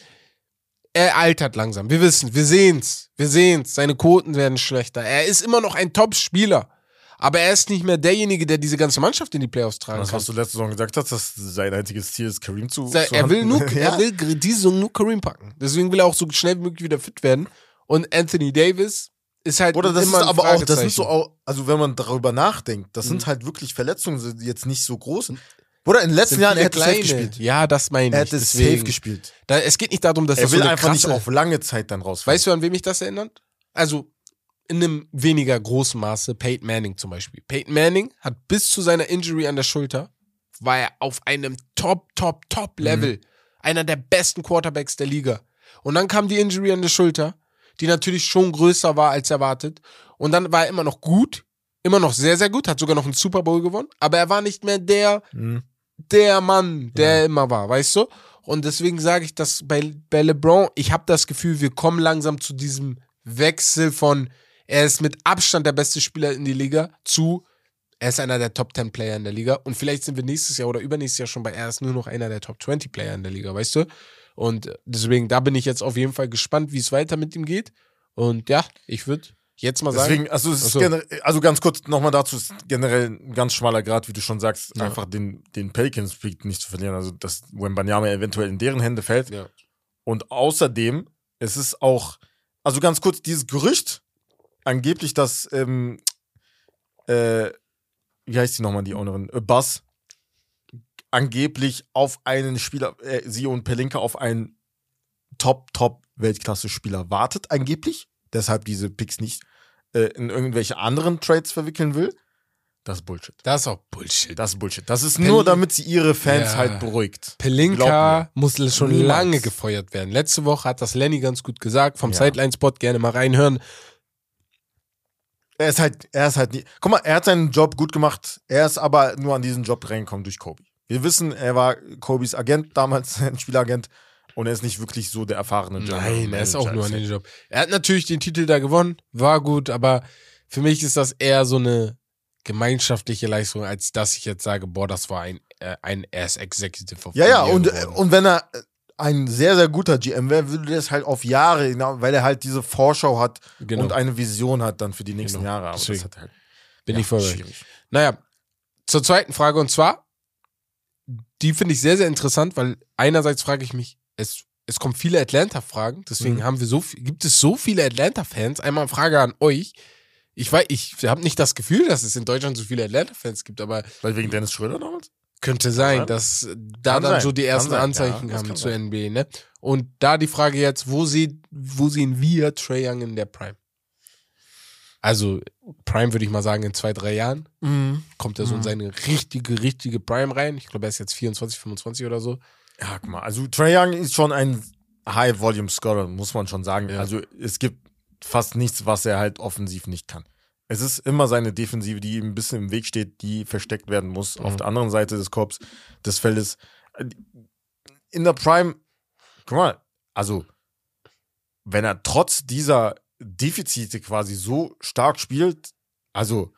er altert langsam. Wir wissen, wir sehen's. Wir sehen's. Seine Quoten werden schlechter. Er ist immer noch ein Top-Spieler. Aber er ist nicht mehr derjenige, der diese ganze Mannschaft in die Playoffs tragen Das, kann. was du letzte Saison gesagt hast, dass sein einziges Ziel ist, Kareem zu. Sei- zu er will nur, ja. er will diese Saison nur Kareem packen. Deswegen will er auch so schnell wie möglich wieder fit werden. Und Anthony Davis, ist halt Oder das ist aber auch, das sind so auch, also wenn man darüber nachdenkt, das sind Mhm. halt wirklich Verletzungen, die jetzt nicht so groß sind. Oder in den letzten Sind Jahren, er hätte safe gespielt. Ja, das meine Er ich. hätte safe Deswegen. gespielt. Da, es geht nicht darum, dass Er das will so einfach krasse, nicht auf lange Zeit dann rausfallen. Weißt du, an wem mich das erinnert? Also in einem weniger großen Maße Peyton Manning zum Beispiel. Peyton Manning hat bis zu seiner Injury an der Schulter war er auf einem Top, Top, Top Level. Einer der besten Quarterbacks der Liga. Und dann kam die Injury an der Schulter, die natürlich schon größer war als erwartet. Und dann war er immer noch gut, immer noch sehr, sehr gut, hat sogar noch einen Super Bowl gewonnen. Aber er war nicht mehr der, Mhm. der Mann, der Ja. immer war, weißt du? Und deswegen sage ich, dass bei, bei LeBron, ich habe das Gefühl, wir kommen langsam zu diesem Wechsel von, er ist mit Abstand der beste Spieler in die Liga, zu, er ist einer der Top 10 Player in der Liga. Und vielleicht sind wir nächstes Jahr oder übernächstes Jahr schon bei, er ist nur noch einer der Top 20 Player in der Liga, weißt du? Und deswegen, da bin ich jetzt auf jeden Fall gespannt, wie es weiter mit ihm geht. Und ja, ich würde jetzt mal sagen, Deswegen, also, es ist Ach so. also ganz kurz nochmal dazu, es ist generell ein ganz schmaler Grad, wie du schon sagst, Ja. einfach den, den Pelicans Streak nicht zu verlieren. Also, dass Wembanyama eventuell in deren Hände fällt. ja. Und außerdem, es ist auch, also ganz kurz, dieses Gerücht, angeblich, dass, ähm, äh, wie heißt die nochmal, die Ownerin? Äh, Buzz, angeblich auf einen Spieler, äh, sie und Pelinka auf einen Top-Top-Weltklasse-Spieler wartet, angeblich. Deshalb diese Picks nicht äh, in irgendwelche anderen Trades verwickeln will. Das ist Bullshit. das ist auch Bullshit. Das ist Bullshit. Das ist Pel- nur, damit sie ihre Fans Ja. halt beruhigt. Pelinka muss schon Niemals. lange gefeuert werden. Letzte Woche hat das Lenny ganz gut gesagt. Vom Ja. Sideline-Spot gerne mal reinhören. Er ist halt, er ist halt nie. Guck mal, er hat seinen Job gut gemacht. Er ist aber nur an diesen Job reingekommen durch Kobe. Wir wissen, er war Kobes Agent damals, ein Spielagent. Und er ist nicht wirklich so der erfahrene General Nein, er ist auch Manager. nur den Job. Er hat natürlich den Titel da gewonnen, war gut, aber für mich ist das eher so eine gemeinschaftliche Leistung, als dass ich jetzt sage, boah, das war ein, äh, ein ist Executive of Ja, ja, und, geworden. und wenn er äh, ein sehr, sehr guter GM wäre, würde das halt auf Jahre, weil er halt diese Vorschau hat Genau. und eine Vision hat dann für die nächsten Genau. Jahre. Aber Deswegen das hat halt, bin ja, ich voll schwierig. Naja, zur zweiten Frage und zwar, die finde ich sehr, sehr interessant, weil einerseits frage ich mich, es, es kommen viele Atlanta-Fragen, deswegen Mhm. haben wir so viel, gibt es so viele Atlanta-Fans. Einmal Frage an euch. Ich weiß, ich habe nicht das Gefühl, dass es in Deutschland so viele Atlanta-Fans gibt, aber Weil wegen Dennis Schröder damals? könnte sein, dass da Kann dann sein, so die kann ersten sein, Anzeichen ja, kamen kann zur. NBA, ne? Und da die Frage jetzt, wo, sieht, wo sehen wir Trey Young in der Prime? Also, Prime würde ich mal sagen, in zwei, drei Jahren kommt er so in Mhm. seine richtige, richtige Prime rein. Ich glaube, er ist jetzt 24, 25 oder so. Ja, guck mal, also Trae Young ist schon ein High-Volume-Scorer, muss man schon sagen. Ja. Also es gibt fast nichts, was er halt offensiv nicht kann. Es ist immer seine Defensive, die ihm ein bisschen im Weg steht, die versteckt werden muss. Mhm. Auf der anderen Seite des Korps, des Feldes. In der Prime, guck mal, also wenn er trotz dieser Defizite quasi so stark spielt, also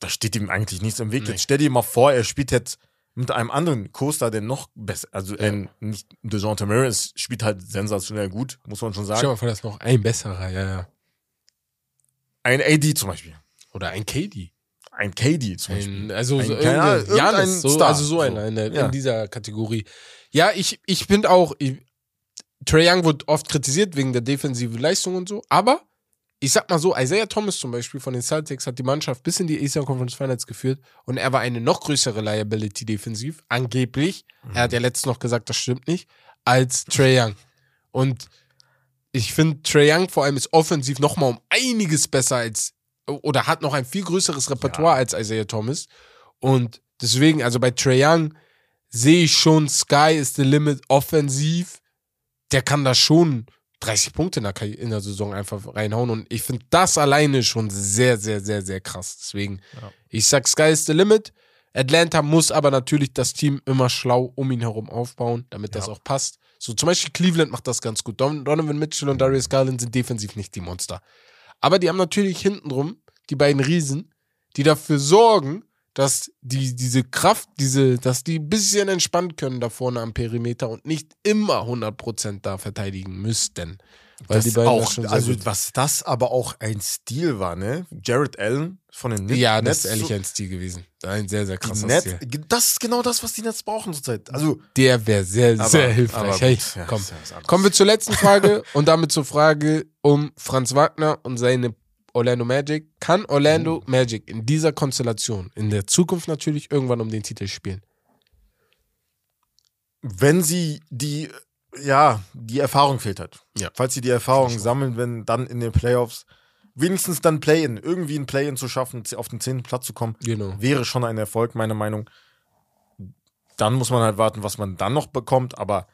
da steht ihm eigentlich nichts im Weg. Nee. Jetzt stell dir mal vor, er spielt jetzt mit einem anderen Coaster, der noch besser, also Ja. ein, nicht DeJounte Murray es spielt halt sensationell gut, muss man schon Stell dir sagen. mal vor, das ist noch ein besserer, ja, ja. Ein AD zum Beispiel, Oder ein KD. ein KD zum Beispiel. Ein, also Ein so irgendein, Janis, so, Star. also so So. einer in, der, Ja. in dieser Kategorie. Ja, ich, ich finde auch, ich, Trae Young wird oft kritisiert wegen der defensiven Leistung und so, aber ich sag mal so, Isaiah Thomas zum Beispiel von den Celtics hat die Mannschaft bis in die Eastern Conference Finals geführt und er war eine noch größere Liability defensiv, angeblich. Er hat ja letztens noch gesagt, das stimmt nicht, als Trae Young. Und ich finde, Trae Young vor allem ist offensiv noch mal um einiges besser als, oder hat noch ein viel größeres Repertoire Ja. als Isaiah Thomas. Und deswegen, also bei Trae Young sehe ich schon, Sky is the limit offensiv. Der kann da schon 30 Punkte in der, Karri- in der Saison einfach reinhauen. Und ich finde das alleine schon sehr, sehr, sehr, sehr krass. Deswegen, Ja. ich sag, Sky is the limit. Atlanta muss aber natürlich das Team immer schlau um ihn herum aufbauen, damit das Ja. auch passt. So zum Beispiel Cleveland macht das ganz gut. Don Donovan Mitchell und Darius Garland sind defensiv nicht die Monster. Aber die haben natürlich hintenrum die beiden Riesen, die dafür sorgen, dass die, diese Kraft, diese, dass die ein bisschen entspannt können da vorne am Perimeter und nicht immer 100% da verteidigen müssten. Weil Das die beiden auch, schon also gut- was das aber auch ein Stil war, ne? Jared Allen von den Nets. ja, das Nets ist ehrlich so- ein Stil gewesen. Ein sehr, sehr krasser Nets, Stil. das ist genau das, was die Nets brauchen zurzeit. Also Der wäre sehr, Aber- sehr hilfreich. aber Hey, ja, komm. ja. Kommen wir zur letzten Frage und damit zur Frage um Franz Wagner und seine Orlando Magic. Kann Orlando Magic in dieser Konstellation in der Zukunft natürlich irgendwann um den Titel spielen? wenn sie die, ja, die Erfahrung fehlt. Ja. Falls sie die Erfahrung sammeln, wenn dann in den Playoffs wenigstens dann Play-In, irgendwie ein Play-In zu schaffen, auf den zehnten Platz zu kommen, Genau. wäre schon ein Erfolg, meiner Meinung. Dann muss man halt warten, was man dann noch bekommt, aber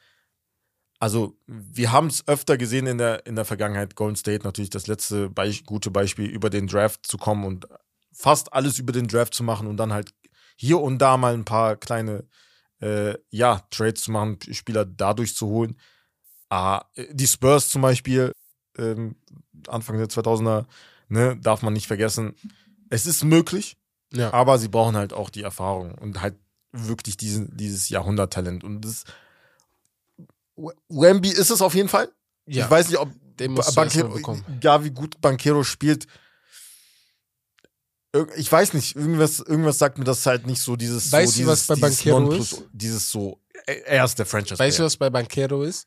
also wir haben es öfter gesehen in der, in der Vergangenheit, Golden State natürlich das letzte Be gute Beispiel, über den Draft zu kommen und fast alles über den Draft zu machen und dann halt hier und da mal ein paar kleine äh, ja, Trades zu machen, Spieler dadurch zu holen. Ah, die Spurs zum Beispiel, ähm, Anfang der 2000er, ne, darf man nicht vergessen. Es ist möglich, Ja. aber sie brauchen halt auch die Erfahrung und halt wirklich diesen, dieses Jahrhunderttalent. Und das Wemby ist es auf jeden Fall. ja. Ich weiß nicht, ob Den musst du Ba- erst mal Banchero, bekommen. ja, wie gut Banquero spielt. Ich weiß nicht, irgendwas, irgendwas sagt mir das halt nicht so dieses Weißt so, du, was dieses, bei dieses Nonplus- ist? Dieses so, er er ist der Franchise. Weißt du, was bei Banquero ist?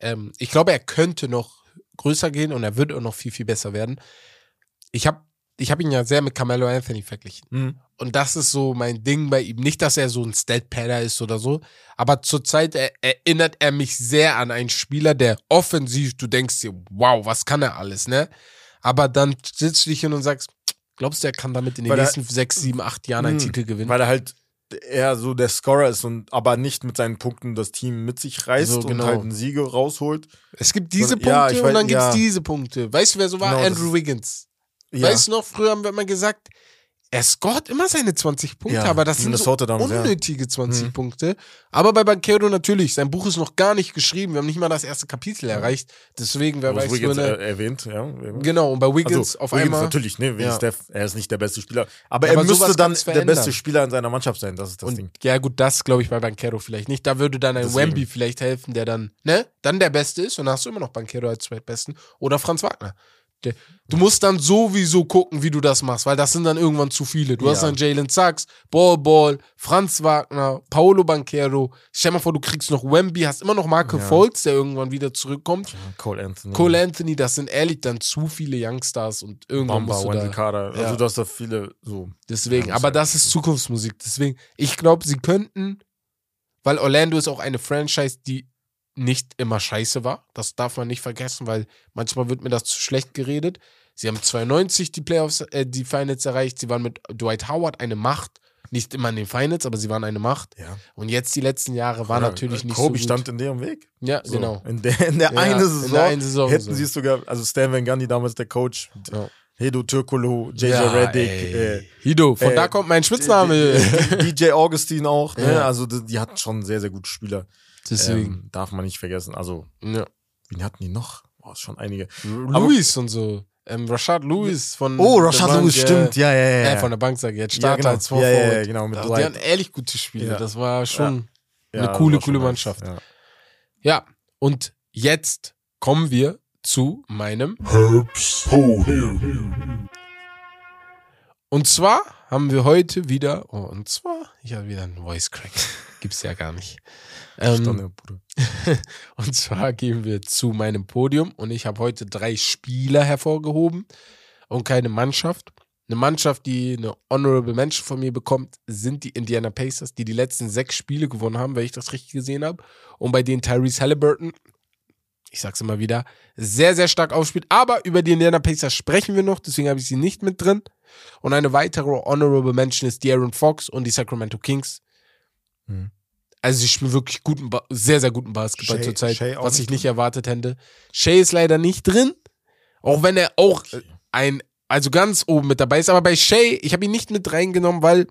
Ähm, ich glaube, er könnte noch größer gehen und er wird auch noch viel, viel besser werden. Ich habe ich hab ihn ja sehr mit Carmelo Anthony verglichen. Hm. Und das ist so mein Ding bei ihm. Nicht, dass er so ein Stat-Padder ist oder so, aber zurzeit er, erinnert er mich sehr an einen Spieler, der offensiv, du denkst dir, wow, was kann er alles, ne? Aber dann sitzt du dich hin und sagst, glaubst du, er kann damit in den Weil er- nächsten sechs, sieben, acht Jahren einen Hm. Titel gewinnen? Weil er halt eher so der Scorer ist und aber nicht mit seinen Punkten das Team mit sich reißt So, genau. und halt einen Siege rausholt. es gibt diese Punkte ja, ich und weiß- dann ja. diese Punkte. Weißt du, wer so war? Genau, Andrew Wiggins. Ja. Weißt du noch, früher haben wir immer gesagt, er scoret immer seine 20 Punkte, Ja, aber das sind so damals, ja. unnötige 20 Mhm. Punkte. Aber bei Banquero natürlich, sein Buch ist noch gar nicht geschrieben, wir haben nicht mal das erste Kapitel erreicht. Deswegen, wer weiß, Wiggins eine, äh, erwähnt, ja. Genau, und bei Wiggins Also, auf Wiggins einmal. natürlich, ne, Ja. Steph, er ist nicht der beste Spieler. Aber, Aber er müsste dann der beste Spieler in seiner Mannschaft sein, das ist das Ding. Und ja, gut, das glaube ich bei Banquero vielleicht nicht. Da würde dann ein Deswegen. Wemby vielleicht helfen, der dann, ne, dann der Beste ist und dann hast du immer noch Banquero als Zweitbesten. Oder Franz Wagner. Du musst dann sowieso gucken, wie du das machst, weil das sind dann irgendwann zu viele. Du hast Ja. dann Jalen Sachs, Ball Ball, Franz Wagner, Paolo Banquero. Stell dir mal vor, du kriegst noch Wemby, hast immer noch Marco Ja. Fultz, der irgendwann wieder zurückkommt. Cole Anthony. Cole Anthony, das sind ehrlich dann zu viele Youngstars und irgendwann Bamba, musst du Wendell da, Carter. Also Ja. du hast da viele so. Deswegen, aber das ist Zukunftsmusik. Deswegen, ich glaube, sie könnten, weil Orlando ist auch eine Franchise, die nicht immer scheiße war. Das darf man nicht vergessen, weil manchmal wird mir das zu schlecht geredet. Sie haben 92 die Playoffs, äh, die Finals erreicht. Sie waren mit Dwight Howard eine Macht. Nicht immer in den Finals, aber sie waren eine Macht. Ja. Und jetzt die letzten Jahre war Ja, natürlich nicht Kobe so gut. stand in deren Weg. ja, So, genau. In der, in der Ja, einen in Saison, der einen Saison hätten so. sie es sogar, also Stan Van Gundy damals der Coach, Ja. Hedo Türkolo, JJ Ja, Reddick, äh, Hido, von äh, da kommt mein Spitzname. DJ Augustin auch, ne? Ja. Also die, die hatten schon sehr, sehr gute Spieler. Deswegen. Ähm, darf man nicht vergessen. Also, ja. wen hatten die noch? Boah, ist schon einige. Louis und so. Ähm, Rashad Lewis von Oh, der Rashad Bank, Lewis, äh, stimmt. Ja, ja, ja. Äh, ja. von der Bank sage ich jetzt. Ja, Starter genau. als Ja, ja, Vorfall. ja, genau, mit Also, die hatten ehrlich gute Spiele. Ja. Das war schon Ja, eine coole, coole. Mannschaft. Ja. Ja, und jetzt kommen wir zu meinem. Herbst. Und zwar haben wir heute wieder. Oh, und zwar, ich habe wieder einen Voice Crack. Gibt's ja gar nicht. Ähm. Und zwar gehen wir zu meinem Podium und ich habe heute drei Spieler hervorgehoben und keine Mannschaft. Eine Mannschaft, die eine Honorable Mention von mir bekommt, sind die Indiana Pacers, die die letzten sechs Spiele gewonnen haben, wenn ich das richtig gesehen habe. Und bei denen Tyrese Halliburton, ich sag's immer wieder, sehr, sehr stark aufspielt. Aber über die Indiana Pacers sprechen wir noch, deswegen habe ich sie nicht mit drin. Und eine weitere Honorable Mention ist De'Aaron Fox und die Sacramento Kings. Mhm. Also sie spielen wirklich guten, Ba- sehr, sehr guten Basketball Shea- zurzeit, Shea was ich nicht erwartet hätte. Shea ist leider nicht drin, auch wenn er auch äh, ein, also ganz oben mit dabei ist. Aber bei Shea, ich habe ihn nicht mit reingenommen, weil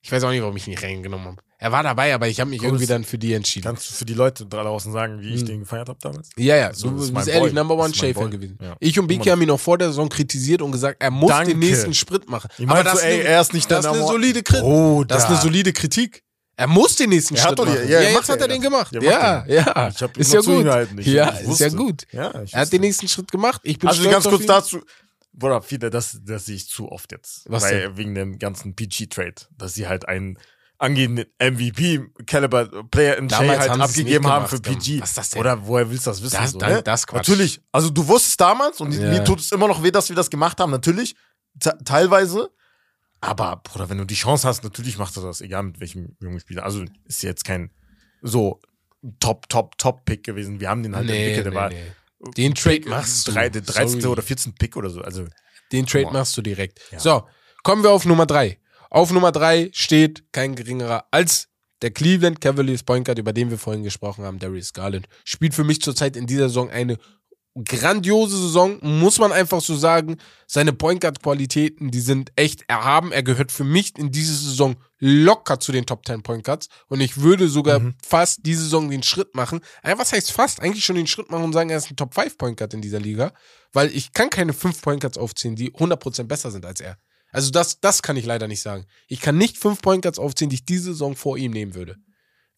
ich weiß auch nicht, warum ich ihn nicht reingenommen habe. Er war dabei, aber ich habe mich Komm, irgendwie dann für die entschieden. Kannst du für die Leute da draußen sagen, wie ich Hm. den gefeiert habe damals? Ja, ja, So, du das ist bist mein ehrlich Boy. Number One Das Boy. gewesen. Ja. Ich und Biki haben ihn noch vor der Saison kritisiert und gesagt, er muss Danke. den nächsten Schritt machen. Ich meine, so, ist ey, eine- er ist nicht das ist eine solide Kritik. Bruder. Das ist eine solide Kritik. Er muss den nächsten Er Schritt doch die- machen. ja, Ja, jetzt hat er er den ja. gemacht. Ja, Ja. Ich hab ist ja gut. Ich- ja, ist ja gut. Ja, Er hat den nächsten Schritt gemacht. Ich bin Also ganz kurz dazu. Bruder, viele, das, das sehe ich zu oft jetzt. Was Weil, wegen dem ganzen PG-Trade. Dass sie halt einen angehenden MVP-Caliber-Player in Damals halt haben sie es abgegeben haben für PG. was ist das denn? Oder woher willst du das wissen? Das- so, dann- ne? das Quatsch. Natürlich. Also du wusstest damals und Ja. mir tut es immer noch weh, dass wir das gemacht haben. Natürlich. te- Teilweise. Aber, Bruder, wenn du die Chance hast, natürlich macht er das, egal mit welchem jungen Spieler. Also ist jetzt kein so Top, Top, Top-Pick gewesen. Wir haben den halt entwickelt. Der war Den Trade machst du. drei, der 13. Sorry. oder 14. Pick oder so. Also, Den Trade on. machst du direkt. Ja. So, kommen wir auf Nummer drei. Auf Nummer drei steht kein geringerer als der Cleveland Cavaliers Point Guard, über den wir vorhin gesprochen haben, Darius Garland. Spielt für mich zurzeit in dieser Saison eine grandiose Saison, muss man einfach so sagen. Seine Point Guard Qualitäten, die sind echt erhaben. Er gehört für mich in dieser Saison locker zu den Top 10 Point Guards und ich würde sogar Mhm. fast diese Saison den Schritt machen. Was heißt fast? Eigentlich schon den Schritt machen und sagen, er ist ein Top 5 Point Guard in dieser Liga, weil ich kann keine 5 Point Guards aufziehen, die 100% besser sind als er. Also das, das kann ich leider nicht sagen. Ich kann nicht 5 Point Guards aufziehen, die ich diese Saison vor ihm nehmen würde.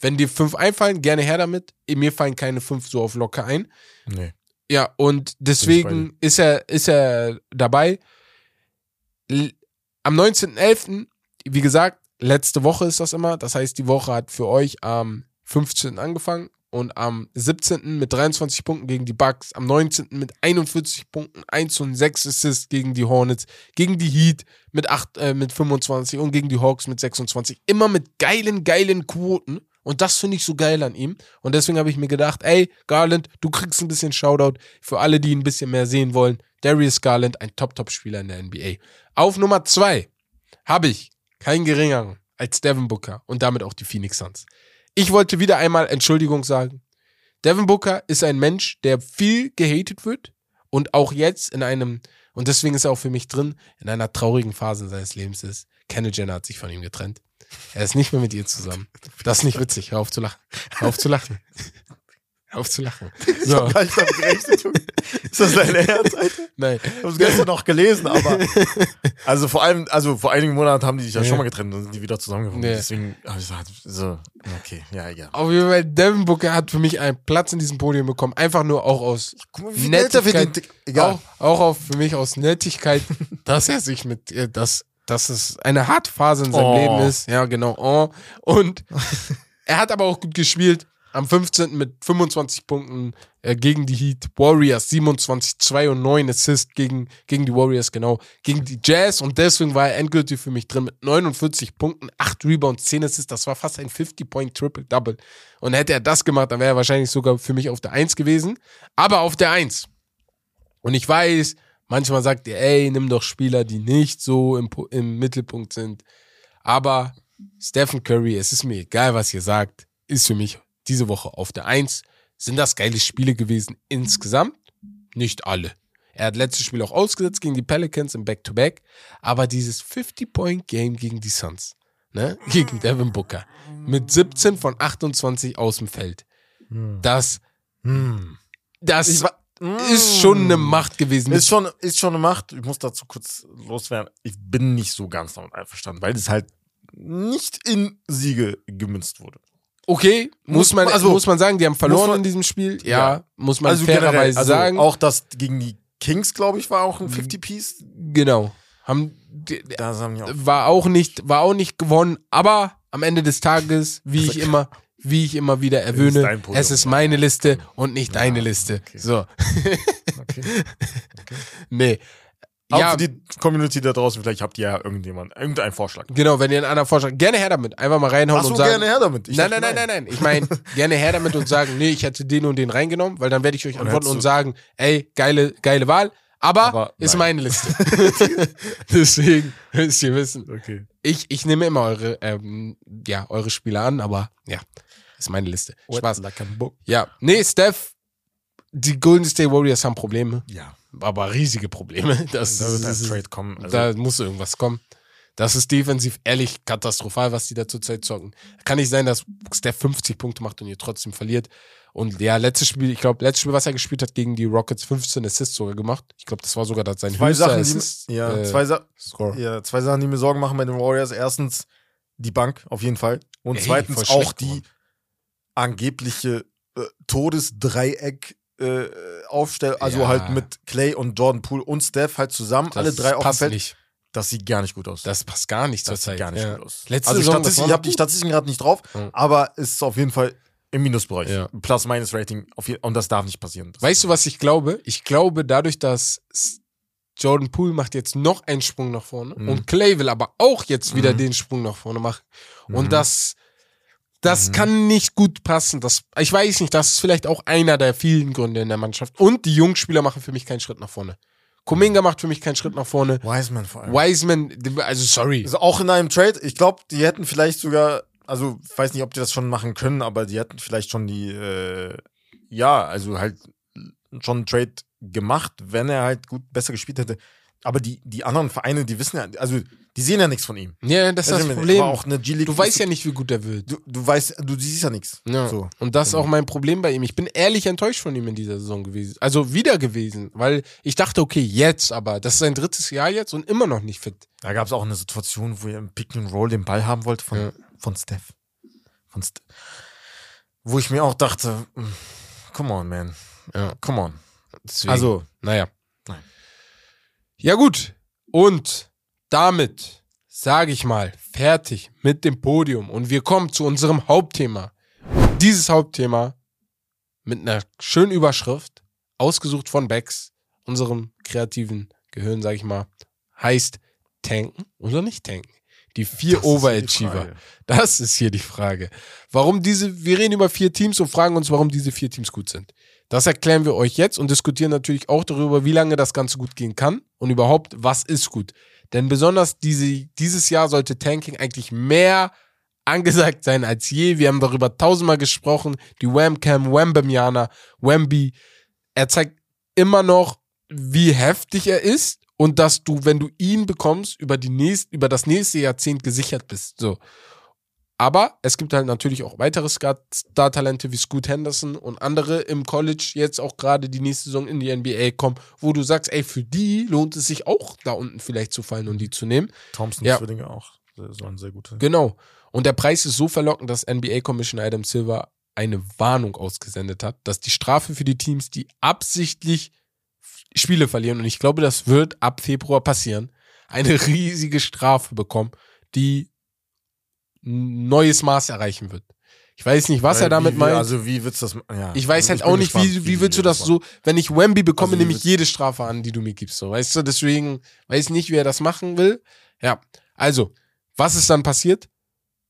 Wenn dir 5 einfallen, gerne her damit. Mir fallen keine 5 so auf locker ein. nee. Ja, und deswegen ist er, ist er dabei. Am 19.11., wie gesagt, letzte Woche ist das immer. Das heißt, die Woche hat für euch am 15. angefangen und am 17. mit 23 Punkten gegen die Bucks, am 19. mit 41 Punkten, 1 und 6 Assists gegen die Hornets, gegen die Heat mit, 8, äh, mit 25 und gegen die Hawks mit 26. Immer mit geilen, geilen Quoten. Und das finde ich so geil an ihm. Und deswegen habe ich mir gedacht, ey, Garland, du kriegst ein bisschen Shoutout für alle, die ein bisschen mehr sehen wollen. Darius Garland, ein Top-Top-Spieler in der NBA. Auf Nummer zwei habe ich keinen geringeren als Devin Booker und damit auch die Phoenix Suns. Ich wollte wieder einmal Entschuldigung sagen. Devin Booker ist ein Mensch, der viel gehatet wird und auch jetzt in einem, und deswegen ist er auch für mich drin, in einer traurigen Phase seines Lebens ist. Kendall Jenner hat sich von ihm getrennt. Er ist nicht mehr mit ihr zusammen. Das ist nicht witzig. Hör auf zu lachen. Hör auf zu lachen. Hör auf zu lachen. So, Gar nicht damit gerechnet. Ist das dein Ernst, Alter? nein. Ich habe es gestern noch gelesen, aber. Also vor allem, also vor einigen Monaten haben die sich ja, Ja. schon mal getrennt und sind die wieder zusammengekommen. Ja. Deswegen habe ich gesagt, so, okay, ja, egal. Auf jeden Fall, Devin Booker hat für mich einen Platz in diesem Podium bekommen. Einfach nur auch aus Guck mal, wie Nettigkeit. Egal. Auch, auch auf, für mich aus Nettigkeit, dass er sich mit, äh, dass, dass es eine harte Phase in seinem Oh. Leben ist. Ja, genau. Oh. Und er hat aber auch gut gespielt. Am 15. mit 25 Punkten äh, gegen die Heat. Warriors 27, 2 und 9 Assist gegen, gegen die Warriors, genau. Gegen die Jazz. Und deswegen war er endgültig für mich drin mit 49 Punkten, 8 Rebounds, 10 Assists. Das war fast ein 50-Point-Triple-Double. Und hätte er das gemacht, dann wäre er wahrscheinlich sogar für mich auf der 1 gewesen. Aber auf der 1. Und ich weiß, manchmal sagt ihr, ey, nimm doch Spieler, die nicht so im, im Mittelpunkt sind. Aber Stephen Curry, es ist mir egal, was ihr sagt, ist für mich diese Woche auf der Eins. Sind das geile Spiele gewesen insgesamt? Nicht alle. Er hat letztes Spiel auch ausgesetzt gegen die Pelicans im Back-to-Back. Aber dieses 50-Point-Game gegen die Suns, ne? gegen Devin Booker, mit 17 von 28 aus dem Feld, das, Hm. das Ich ist schon eine Macht gewesen. Ist schon, ist schon eine Macht. Ich muss dazu kurz loswerden. Ich bin nicht so ganz damit einverstanden, weil es halt nicht in Siege gemünzt wurde. Okay, muss Muss- man, also, muss man sagen, die haben verloren man- in diesem Spiel. Ja, Ja. muss man also fairerweise also sagen. auch das gegen die Kings, glaube ich, war auch ein 50-Piece. genau. Haben, die- Da haben die auch war auch nicht, war auch nicht gewonnen, aber am Ende des Tages, wie ich immer, wie ich immer wieder erwähne, dein Podium. es ist meine Liste und nicht deine Liste. okay. So, Okay. nee. Auch Ja, für die Community da draußen, vielleicht habt ihr ja irgendjemand, irgendeinen Vorschlag. genau, wenn ihr einen anderen Vorschlag, gerne her damit, einfach mal reinhauen Machst und du sagen. gerne her damit? Nein, dachte, nein, nein, nein, nein. Ich meine, gerne her damit und sagen, nee, ich hätte den und den reingenommen, weil dann werde ich euch Und antworten und du- sagen, ey, geile, geile Wahl, aber, Aber ist meine Liste. Deswegen müsst ihr wissen. Okay. Ich, ich nehme immer eure, ähm, ja, eure Spiele an, aber ja, ist meine Liste. Spaß. Like. Ja, nee, Steph, die Golden State Warriors haben Probleme, Ja. aber riesige Probleme. Das, Da wird ein Trade kommen. Also, da muss irgendwas kommen. Das ist defensiv ehrlich katastrophal, was die da zurzeit zocken. Kann nicht sein, dass Steph 50 Punkte macht und ihr trotzdem verliert. Und ja, letztes Spiel, ich glaube, letztes Spiel, was er gespielt hat gegen die Rockets, 15 Assists sogar gemacht. Ich glaube, das war sogar das sein zwei Sachen, Assist. die, ja, äh, zwei, Sa Score. ja, zwei Sachen, die mir Sorgen machen bei den Warriors. Erstens die Bank, auf jeden Fall. Und Ey, zweitens auch die. Angebliche äh, Todesdreieck äh, Aufstell, also Ja. halt mit Clay und Jordan Poole und Steph halt zusammen, alle Das drei auf dem Feld. nicht. Das sieht gar nicht gut aus. Das passt gar nicht zur Das Zeit. sieht gar nicht ja. gut aus. Letzte also Saison, Statistik, ich habe die. Statistiken gerade nicht drauf, Ja. aber es ist auf jeden Fall im Minusbereich. Ja. Plus-Minus-Rating. Und das darf nicht passieren. Das Weißt du, was ich glaube? Ich glaube, dadurch, dass Jordan Poole macht jetzt noch einen Sprung nach vorne Mhm. und Clay will aber auch jetzt wieder Mhm. den Sprung nach vorne machen. Mhm. Und das, das Mhm. kann nicht gut passen. Das, ich weiß nicht, das ist vielleicht auch einer der vielen Gründe in der Mannschaft. Und die Jungspieler machen für mich keinen Schritt nach vorne. Kuminga macht für mich keinen Schritt nach vorne. Wiseman vor allem. Wiseman, also sorry. Also auch in einem Trade, ich glaube, die hätten vielleicht sogar, also ich weiß nicht, ob die das schon machen können, aber die hätten vielleicht schon die, äh, ja, also halt schon einen Trade gemacht, wenn er halt gut besser gespielt hätte. Aber die, die anderen Vereine, die wissen ja, also die sehen ja nichts von ihm. Ja, das ist Also, das aber Problem. Du weißt ja nicht, wie gut er wird. du, du weißt, du siehst ja nichts. Ja. So. Und das ist auch mein Problem bei ihm. Ich bin ehrlich enttäuscht von ihm in dieser Saison gewesen. Also wieder gewesen, weil ich dachte, okay, jetzt, aber das ist sein drittes Jahr jetzt und immer noch nicht fit. Da gab es auch eine Situation, wo er im Pick and Roll den Ball haben wollte von, Ja. von Steph. Von St wo ich mir auch dachte, mm, come on, man. Ja. Come on. Deswegen, Also, naja. Nein. Ja, gut. Und damit sage ich mal, fertig mit dem Podium. Und wir kommen zu unserem Hauptthema. Dieses Hauptthema mit einer schönen Überschrift, ausgesucht von Bex, unserem kreativen Gehirn, sage ich mal, heißt tanken oder nicht tanken. Die vier Das ist die Overachiever. Das ist hier die Frage. Warum diese, wir reden über vier Teams und fragen uns, warum diese vier Teams gut sind. Das erklären wir euch jetzt und diskutieren natürlich auch darüber, wie lange das Ganze gut gehen kann und überhaupt, was ist gut. Denn besonders diese, dieses Jahr sollte Tanking eigentlich mehr angesagt sein als je. Wir haben darüber tausendmal gesprochen. Die Wham-Cam, Wembamiana, Wemby. Er zeigt immer noch, wie heftig er ist und dass du, wenn du ihn bekommst, über, die nächst, über das nächste Jahrzehnt gesichert bist. So. Aber es gibt halt natürlich auch weitere Star- Star-Talente wie Scoot Henderson und andere im College jetzt auch gerade die nächste Saison in die NBA kommen, wo du sagst, ey, für die lohnt es sich auch da unten vielleicht zu fallen und die zu nehmen. Thompson Ja. Zwillinge auch. Waren sehr gute. Genau. Und der Preis ist so verlockend, dass NBA-Commissioner Adam Silver eine Warnung ausgesendet hat, dass die Strafe für die Teams, die absichtlich Spiele verlieren, und ich glaube, das wird ab Februar passieren, eine riesige Strafe bekommen, die neues Maß erreichen wird. Ich weiß nicht, was Weil er damit wie, meint. Also wie wird's das? Ja. ich weiß Also halt bin auch nicht, gespannt, wie, wie willst du das so, wenn ich Wemby bekomme, Also wie nehme ich willst- jede Strafe an, die du mir gibst, so, weißt du, deswegen weiß ich nicht, wie er das machen will. Ja, also, was ist dann passiert?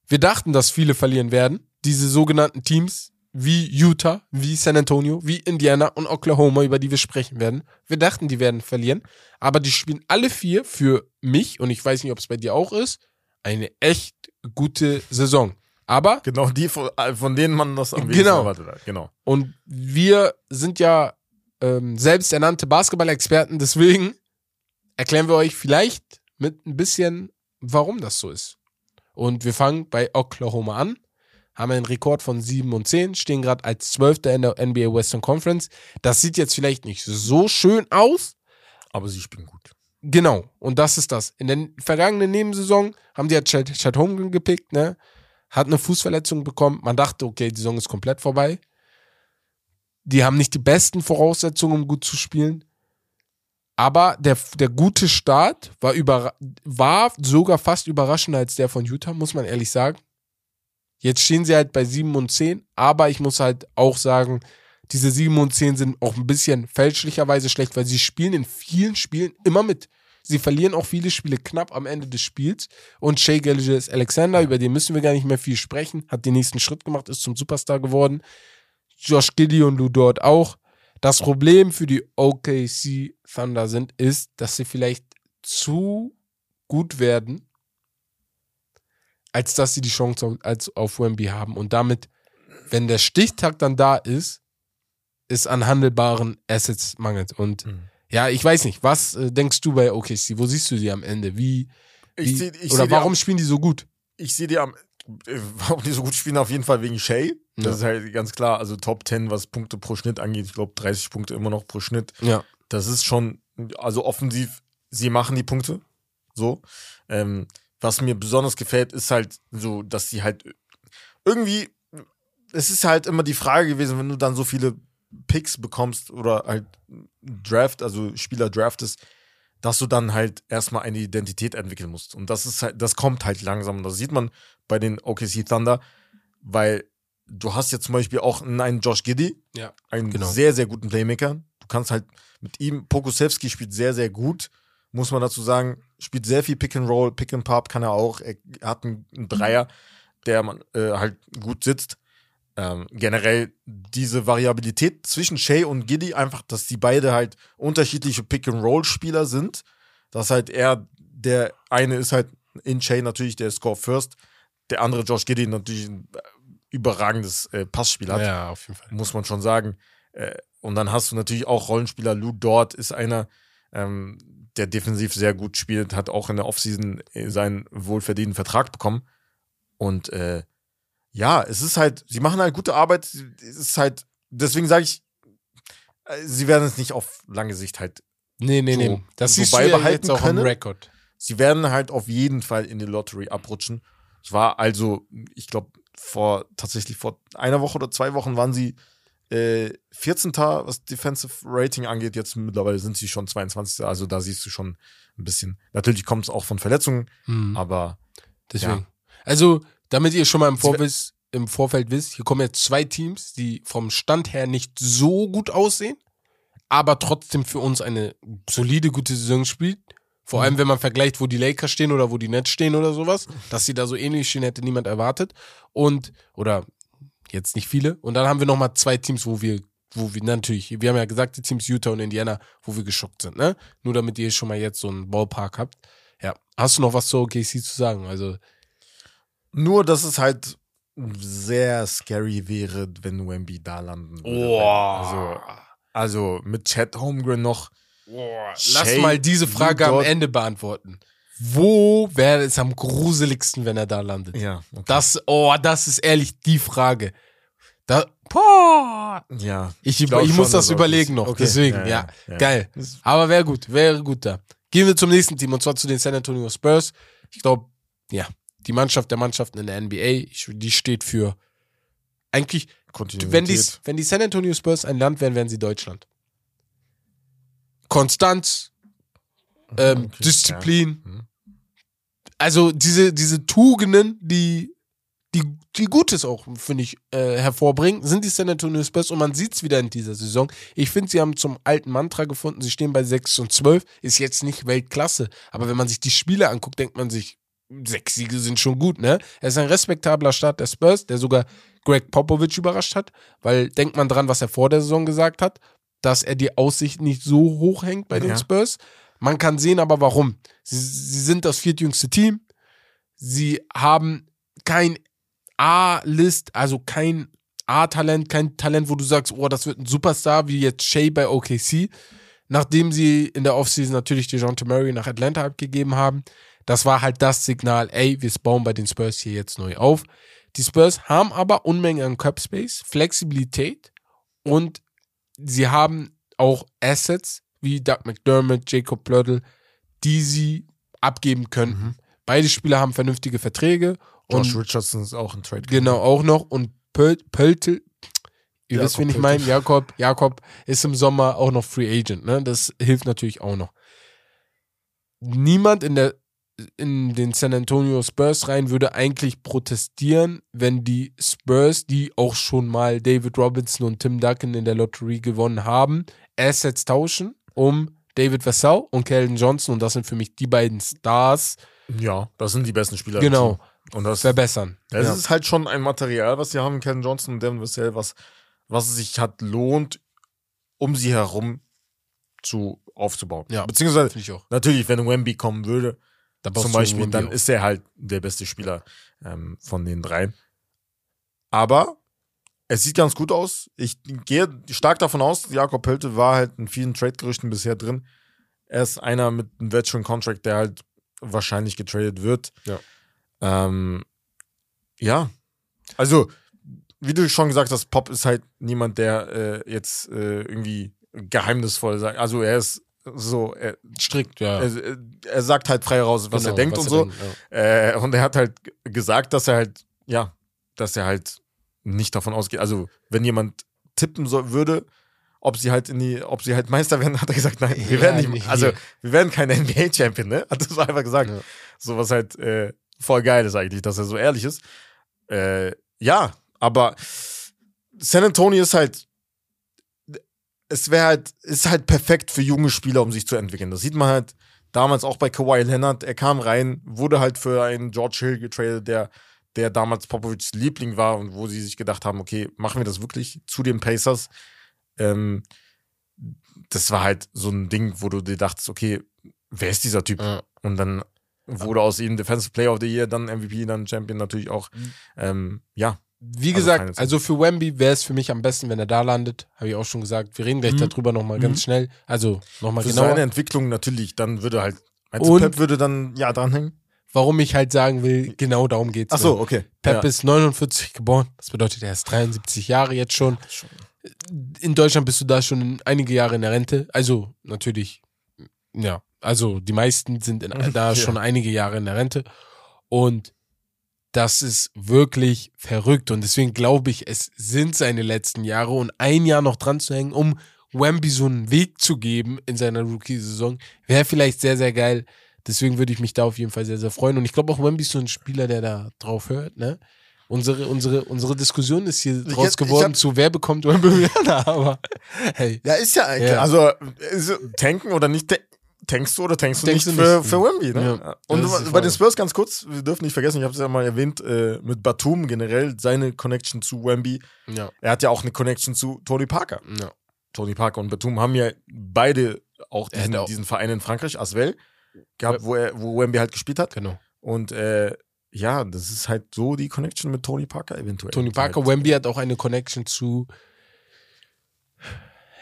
Wir dachten, dass viele verlieren werden, diese sogenannten Teams wie Utah, wie San Antonio, wie Indiana und Oklahoma, über die wir sprechen werden. Wir dachten, die werden verlieren, aber die spielen alle vier für mich, und ich weiß nicht, ob es bei dir auch ist, eine echt gute Saison. Aber Genau die, von, äh, von denen man das am wenigsten Genau. erwartet hat. Genau. Und wir sind ja ähm, selbsternannte Basketball-Experten, deswegen erklären wir euch vielleicht mit ein bisschen, warum das so ist. Und wir fangen bei Oklahoma an, haben einen Rekord von 7 und 10, stehen gerade als 12. in der NBA Western Conference. Das sieht jetzt vielleicht nicht so schön aus, Aber sie spielen gut. Genau, und das ist das. In der vergangenen Nebensaison haben die ja Chad, Chad Holmgren gepickt, ne? Hat eine Fußverletzung bekommen. Man dachte, okay, die Saison ist komplett vorbei. Die haben nicht die besten Voraussetzungen, um gut zu spielen. Aber der, der gute Start war, über, war sogar fast überraschender als der von Utah, muss man ehrlich sagen. Jetzt stehen sie halt bei 7 und 10, aber ich muss halt auch sagen, diese 7 und 10 sind auch ein bisschen fälschlicherweise schlecht, weil sie spielen in vielen Spielen immer mit. Sie verlieren auch viele Spiele knapp am Ende des Spiels. Und Shea Gilgis Alexander, über den müssen wir gar nicht mehr viel sprechen, hat den nächsten Schritt gemacht, ist zum Superstar geworden. Josh Giddy und Lou Dort auch. Das Problem für die OKC Thunder sind, ist, dass sie vielleicht zu gut werden, als dass sie die Chance auf, als auf Wemby haben. Und damit, wenn der Stichtag dann da ist, ist an handelbaren Assets mangelt. Und Mhm. ja, ich weiß nicht, was äh, denkst du bei OKC? Wo siehst du sie am Ende? Wie, wie seh, oder warum Die, spielen die so gut? am- ich sehe die am. äh, Warum die so gut spielen, auf jeden Fall wegen Shay. Das Ja. ist halt ganz klar. Also Top 10, was Punkte pro Schnitt angeht. Ich glaube, 30 Punkte immer noch pro Schnitt. Ja. Das ist schon, also offensiv, sie machen die Punkte. So. Ähm, was mir besonders gefällt, ist halt so, dass sie halt irgendwie, es ist halt immer die Frage gewesen, wenn du dann so viele Picks bekommst oder halt Draft, also Spieler draftest, dass du dann halt erstmal eine Identität entwickeln musst. Und das ist halt, das kommt halt langsam. Und das sieht man bei den OKC Thunder, weil du hast jetzt zum Beispiel auch einen Josh Giddy, Ja, einen genau. sehr, sehr guten Playmaker. Du kannst halt mit ihm, Pokusevski spielt sehr, sehr gut, muss man dazu sagen, spielt sehr viel Pick and Roll, Pick and Pop kann er auch. Er hat einen, einen Dreier, der man äh, halt gut sitzt. Ähm, generell diese Variabilität zwischen Shay und Giddy, einfach, dass die beide halt unterschiedliche Pick-and-Roll-Spieler sind. Dass halt er, der eine ist halt in Shay natürlich der Score First, der andere Josh Giddy natürlich ein äh, überragendes äh, Passspiel hat ja, auf jeden Fall. muss man schon sagen. Äh, Und dann hast du natürlich auch Rollenspieler. Lou Dort ist einer, ähm, der defensiv sehr gut spielt, hat auch in der Offseason äh, seinen wohlverdienten Vertrag bekommen. Und äh, ja, es ist halt, sie machen halt gute Arbeit. Es ist halt, deswegen sage ich, äh, sie werden es nicht auf lange Sicht halt. Nee, nee, So- nee. Das so du ja jetzt auch können. am Rekord. Sie werden halt auf jeden Fall in die Lottery abrutschen. Es war also, ich glaube, vor tatsächlich vor einer Woche oder zwei Wochen waren sie äh, 14. was Defensive Rating angeht. Jetzt mittlerweile sind sie schon 22. Also da siehst du schon ein bisschen. Natürlich kommt es auch von Verletzungen, Mhm. aber Deswegen. Ja. Also, damit ihr schon mal im, Vorwiss, im Vorfeld wisst, hier kommen jetzt zwei Teams, die vom Stand her nicht so gut aussehen, aber trotzdem für uns eine solide, gute Saison spielt. Vor Mhm. allem, wenn man vergleicht, wo die Lakers stehen oder wo die Nets stehen oder sowas. Dass sie da so ähnlich stehen, hätte niemand erwartet. Und, oder jetzt nicht viele. Und dann haben wir nochmal zwei Teams, wo wir, wo wir natürlich, wir haben ja gesagt, die Teams Utah und Indiana, wo wir geschockt sind, ne? Nur damit ihr schon mal jetzt so einen Ballpark habt. Ja. Hast du noch was zu OKC zu sagen? Also, nur, dass es halt sehr scary wäre, wenn Wemby da landen würde. Oh. Also, also mit Chad Holmgren noch. Lass Shay, mal diese Frage am Ende beantworten. Wo wäre es am gruseligsten, wenn er da landet? Ja, okay. Das, oh, das ist ehrlich die Frage. Da, boah. ja. Ich, ich schon, muss das er überlegen noch. Okay. Deswegen, ja, ja, ja. Geil. Aber wäre gut, wäre gut da. Gehen wir zum nächsten Team und zwar zu den San Antonio Spurs. Ich glaube, ja, die Mannschaft der Mannschaften in der NBA, die steht für eigentlich, wenn die, wenn die San Antonio Spurs ein Land wären, wären sie Deutschland. Konstanz, ähm, Okay, Disziplin. ja. Mhm. Also diese, diese Tugenden, die, die, die Gutes auch, finde ich, äh, hervorbringen, sind die San Antonio Spurs und man sieht es wieder in dieser Saison. Ich finde, sie haben zum alten Mantra gefunden, sie stehen bei 6 und 12, ist jetzt nicht Weltklasse, aber wenn man sich die Spiele anguckt, denkt man sich, sechs Siege sind schon gut, ne? Er ist ein respektabler Start der Spurs, der sogar Greg Popovich überrascht hat, weil denkt man dran, was er vor der Saison gesagt hat, dass er die Aussicht nicht so hoch hängt bei den Ja. Spurs. Man kann sehen, aber warum. Sie, sie sind das viertjüngste Team. Sie haben kein A-List, also kein A-Talent, kein Talent, wo du sagst, oh, das wird ein Superstar, wie jetzt Shea bei OKC. Nachdem sie in der Offseason natürlich DeJounte Murray nach Atlanta abgegeben haben. Das war halt das Signal, ey, wir bauen bei den Spurs hier jetzt neu auf. Die Spurs haben aber Unmengen an Cup Space, Flexibilität und sie haben auch Assets wie Doug McDermott, Jacob Plöttl, die sie abgeben könnten. Beide Spieler haben vernünftige Verträge Josh und Richardson ist auch ein Trade. genau auch noch und Pöl Pöltl, ihr wisst, wen ich meine, Jakob, Jakob ist im Sommer auch noch Free Agent, ne? Das hilft natürlich auch noch. Niemand in der in den San Antonio Spurs rein würde eigentlich protestieren, wenn die Spurs, die auch schon mal David Robinson und Tim Duncan in der Lotterie gewonnen haben, Assets tauschen, um David Vassell und Calvin Johnson, und das sind für mich die beiden Stars, Ja, das sind die besten Spieler. genau. Und das, verbessern. das Ja. ist halt schon ein Material, was sie haben, Ken Johnson und Devin Vassell, was, was es sich hat lohnt, um sie herum zu aufzubauen. Ja. Beziehungsweise, Finde ich auch. natürlich, wenn Wemby kommen würde, zum Beispiel, dann ist er halt der beste Spieler ähm, von den dreien. Aber es sieht ganz gut aus. Ich gehe stark davon aus, Jakob Pölte war halt in vielen Trade-Gerüchten bisher drin. Er ist einer mit einem Veteran Contract, der halt wahrscheinlich getradet wird. Ja. Ähm, ja. Also, wie du schon gesagt hast, Pop ist halt niemand, der äh, jetzt äh, irgendwie geheimnisvoll sagt. Also, er ist so, er, strikt, ja. er, er sagt halt frei raus, was Genau, er denkt und so. denkt, ja. Äh, und er hat halt gesagt, dass er halt, ja, dass er halt nicht davon ausgeht. Also, wenn jemand tippen soll, würde ob sie halt in die, ob sie halt Meister werden, hat er gesagt, nein, wir Ja, werden nicht, also wir. wir werden kein NBA-Champion, ne? Hat er so einfach gesagt. Ja. So was halt äh, voll geil ist eigentlich, dass er so ehrlich ist. Äh, ja, aber San Antonio ist halt, es wäre halt, ist halt perfekt für junge Spieler, um sich zu entwickeln. Das sieht man halt damals auch bei Kawhi Leonard. Er kam rein, wurde halt für einen George Hill getradet, der, der damals Popovics Liebling war und wo sie sich gedacht haben, okay, machen wir das wirklich zu den Pacers? Ähm, das war halt so ein Ding, wo du dir dachtest, okay, wer ist dieser Typ? Ja. Und dann wurde aus ihm Defensive Player of the Year, dann MVP, dann Champion natürlich auch. Ähm, ja, Wie Also gesagt, also für Wemby wäre es für mich am besten, wenn er da landet. Habe ich auch schon gesagt. Wir reden gleich Mhm. darüber nochmal Mhm. ganz schnell. Also nochmal für genauer. seine Entwicklung natürlich, dann würde halt, meinst Und- du, Pep würde dann ja dranhängen? Warum ich halt sagen will, genau darum geht's. Ach so, mir. okay. Pep ja. ist 49 geboren. Das bedeutet, er ist 73 Jahre jetzt schon. In Deutschland bist du da schon einige Jahre in der Rente. Also natürlich, ja. Also die meisten sind in, da Ja. schon einige Jahre in der Rente. Und das ist wirklich verrückt. Und deswegen glaube ich, es sind seine letzten Jahre. Und ein Jahr noch dran zu hängen, um Wemby so einen Weg zu geben in seiner Rookie-Saison, wäre vielleicht sehr, sehr geil. Deswegen würde ich mich da auf jeden Fall sehr, sehr freuen. Und ich glaube auch, Wemby ist so ein Spieler, der da drauf hört, ne? Unsere, unsere, unsere Diskussion ist hier draus ich geworden hab- zu wer bekommt Wembanyama, aber hey. Ja, ist ja eigentlich. Ja. Also, ist, tanken oder nicht, ta- tankst du oder tankst du Tankst nicht du für, nicht. für Wemby, ne? Ja. Und bei den Spurs ganz kurz, wir dürfen nicht vergessen, ich habe es ja mal erwähnt, äh, mit Batum generell, seine Connection zu Wemby. Ja, Er hat ja auch eine Connection zu Tony Parker. ja. Tony Parker und Batum haben ja beide auch diesen, auch- diesen Verein in Frankreich, Asvel, gehabt, wo, er, wo Wemby halt gespielt hat. genau. Und äh, ja, das ist halt so die Connection mit Tony Parker eventuell. Tony Parker, Halt. Wemby hat auch eine Connection zu.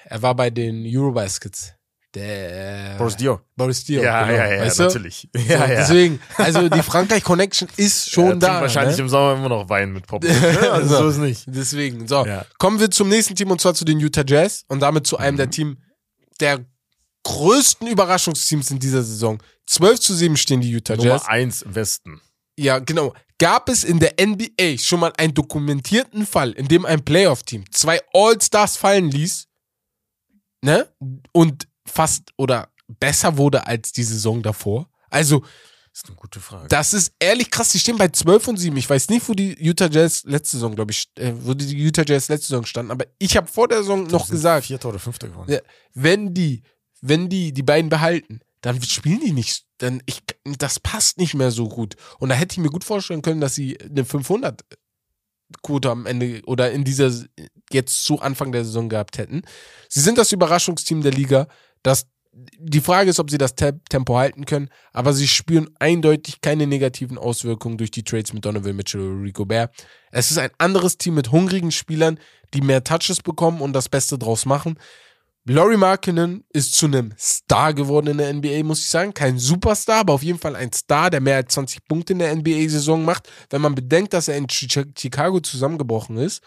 Er war bei den Eurobaskets. Der Boris Dio. Boris Dio. Ja, genau. ja, ja, weißt du? natürlich. So, Ja, ja. Deswegen, also die Frankreich-Connection ist schon da. wahrscheinlich ne? im Sommer immer noch Wein mit Pop. also So. so ist nicht. Deswegen, so. Ja. Kommen wir zum nächsten Team und zwar zu den Utah Jazz und damit zu einem der Mhm. Team der größten Überraschungsteams in dieser Saison. 12 zu 7 stehen die Utah Jazz. Nummer eins im Westen. Ja, genau. Gab es in der NBA schon mal einen dokumentierten Fall, in dem ein Playoff-Team zwei All-Stars fallen ließ, ne? Und fast oder besser wurde als die Saison davor? Also, Das ist eine gute Frage. das ist ehrlich krass. Die stehen bei 12 und 7. Ich weiß nicht, wo die Utah Jazz letzte Saison, glaube ich, äh, wo die Utah Jazz letzte Saison standen, aber ich habe vor der Saison noch gesagt, Vierter oder Fünfter geworden. Ja. wenn die, wenn die die beiden behalten, dann spielen die nicht, dann ich, das passt nicht mehr so gut. Und da hätte ich mir gut vorstellen können, dass sie eine 500 Quote am Ende oder in dieser jetzt zu Anfang der Saison gehabt hätten. Sie sind das Überraschungsteam der Liga. Das, die Frage ist, ob sie das Te- Tempo halten können, aber sie spüren eindeutig keine negativen Auswirkungen durch die Trades mit Donovan Mitchell oder Rico Bear. Es ist ein anderes Team mit hungrigen Spielern, die mehr Touches bekommen und das Beste draus machen. Laurie Markkinen ist zu einem Star geworden in der NBA, muss ich sagen. Kein Superstar, aber auf jeden Fall ein Star, der mehr als 20 Punkte in der NBA-Saison macht. Wenn man bedenkt, dass er in Chi- Chicago zusammengebrochen ist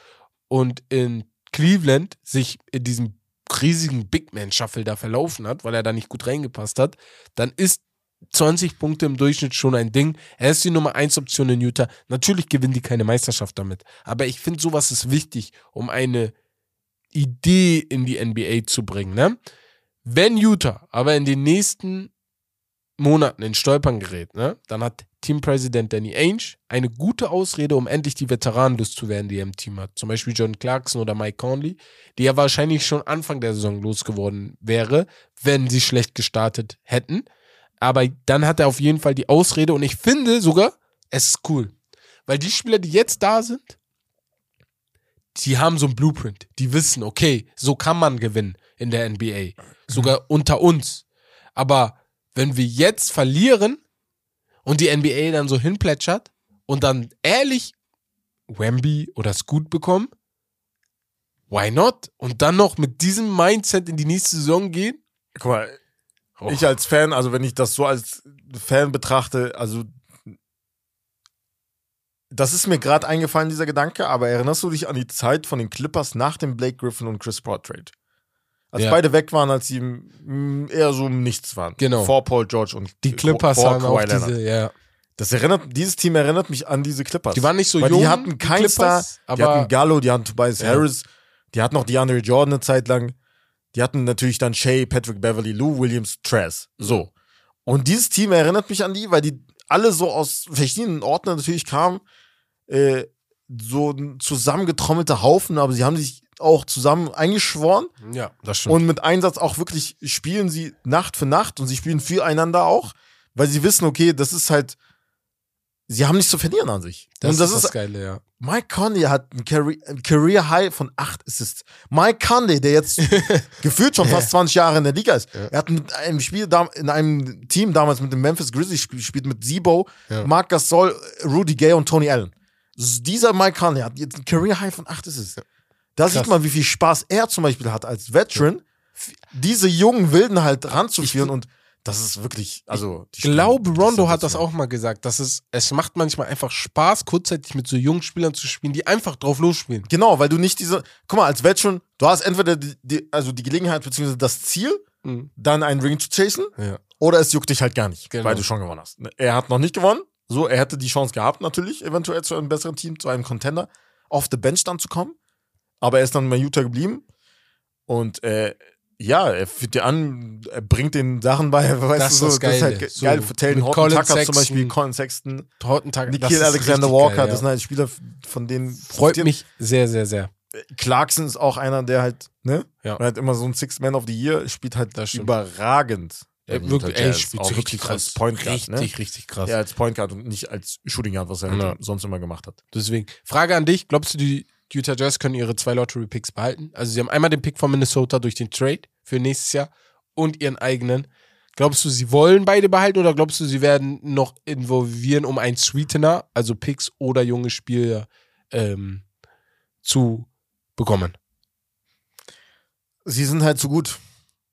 und in Cleveland sich in diesem riesigen Big Man-Shuffle da verlaufen hat, weil er da nicht gut reingepasst hat, dann ist 20 Punkte im Durchschnitt schon ein Ding. Er ist die Nummer 1 Option in Utah. Natürlich gewinnen die keine Meisterschaft damit. Aber ich finde, sowas ist wichtig, um eine Idee in die NBA zu bringen. Ne? Wenn Utah aber in den nächsten Monaten in Stolpern gerät, ne, dann hat Teampräsident Danny Ainge eine gute Ausrede, um endlich die Veteranen loszuwerden, die er im Team hat. Zum Beispiel John Clarkson oder Mike Conley, die ja wahrscheinlich schon Anfang der Saison losgeworden wäre, wenn sie schlecht gestartet hätten. Aber dann hat er auf jeden Fall die Ausrede und ich finde sogar, es ist cool. Weil die Spieler, die jetzt da sind, die haben so ein Blueprint. Die wissen, okay, so kann man gewinnen in der NBA. Sogar unter uns. Aber wenn wir jetzt verlieren und die NBA dann so hinplätschert und dann ehrlich Wemby oder Scoot bekommen, why not? Und dann noch mit diesem Mindset in die nächste Saison gehen? Guck mal, Oh. ich als Fan, also wenn ich das so als Fan betrachte, also das ist mir gerade eingefallen, dieser Gedanke, aber erinnerst du dich an die Zeit von den Clippers nach dem Blake Griffin und Chris Paul Trade? Als Ja. beide weg waren, als sie eher so im Nichts waren. Genau. Vor Paul George und Die Clippers vor haben auch diese, ja. Das erinnert, dieses Team erinnert mich an diese Clippers. Die waren nicht so Weil jung, die hatten keinen Star, Clippers, die hatten aber Gallo, die hatten Tobias Ja. Harris, die hatten noch DeAndre Jordan eine Zeit lang. Die hatten natürlich dann Shay, Patrick Beverly, Lou Williams, Trez. So. Und dieses Team erinnert mich an die, weil die alle so aus verschiedenen Orten natürlich kamen. Äh, so ein zusammengetrommelter Haufen, aber sie haben sich auch zusammen eingeschworen Ja, das stimmt. und mit Einsatz auch wirklich spielen sie Nacht für Nacht und sie spielen füreinander auch, weil sie wissen, okay, das ist halt, sie haben nichts zu verlieren an sich. das, und das ist ist, das Geile, ja. Mike Conley hat ein Career, High von 8 Assists. Mike Conley, der jetzt gefühlt schon fast 20 Jahre in der Liga ist, er hat mit einem Spiel in einem Team damals mit den Memphis Grizzlies gespielt, mit Zebo, Ja. Marc Gasol, Rudy Gay und Tony Allen. Dieser Mike Conley hat jetzt ein Career High von 8 Assists. Da sieht man, wie viel Spaß er zum Beispiel hat als Veteran, diese jungen Wilden halt ranzuführen und das ist wirklich, also Ich glaube, Rondo hat das auch mal gesagt, dass es, es macht manchmal einfach Spaß, kurzzeitig mit so jungen Spielern zu spielen, die einfach drauf losspielen. Genau, weil du nicht diese, guck mal, als Veteran, du hast entweder die, die, also die Gelegenheit beziehungsweise das Ziel, Mhm. dann einen Ring zu chasen, Ja. oder es juckt dich halt gar nicht, Genau. weil du schon gewonnen hast. Er hat noch nicht gewonnen, so, er hätte die Chance gehabt, natürlich, eventuell zu einem besseren Team, zu einem Contender, auf the Bench dann zu kommen, aber er ist dann bei Utah geblieben und äh, ja, er führt dir an, er bringt den Sachen bei, weißt Das du, ist so, das das ist halt ge- So, geil Taylor Horton Colin Tucker zum Sexton. Beispiel, Colin Sexton, Hortentag, das Nikhil Alexander Walker, geil, das ja. sind halt Spieler, von denen Freut mich sehr, sehr, sehr. Clarkson ist auch einer, der halt, ne? Ja. Er hat immer so ein Six Man of the Year, spielt halt Das überragend. Er bei wirklich, Jazz. spielt auch richtig als krass. Point Guard, richtig, ne? richtig krass. Ja, als Point Guard und nicht als Shooting Guard, was er halt Ja. sonst immer gemacht hat. Deswegen, Frage an dich, glaubst du, die Utah Jazz können ihre zwei Lottery-Picks behalten? Also sie haben einmal den Pick von Minnesota durch den Trade für nächstes Jahr und ihren eigenen. Glaubst du, sie wollen beide behalten oder glaubst du, sie werden noch involvieren, um einen Sweetener, also Picks oder junge Spieler, ähm, zu bekommen? Sie sind halt zu gut.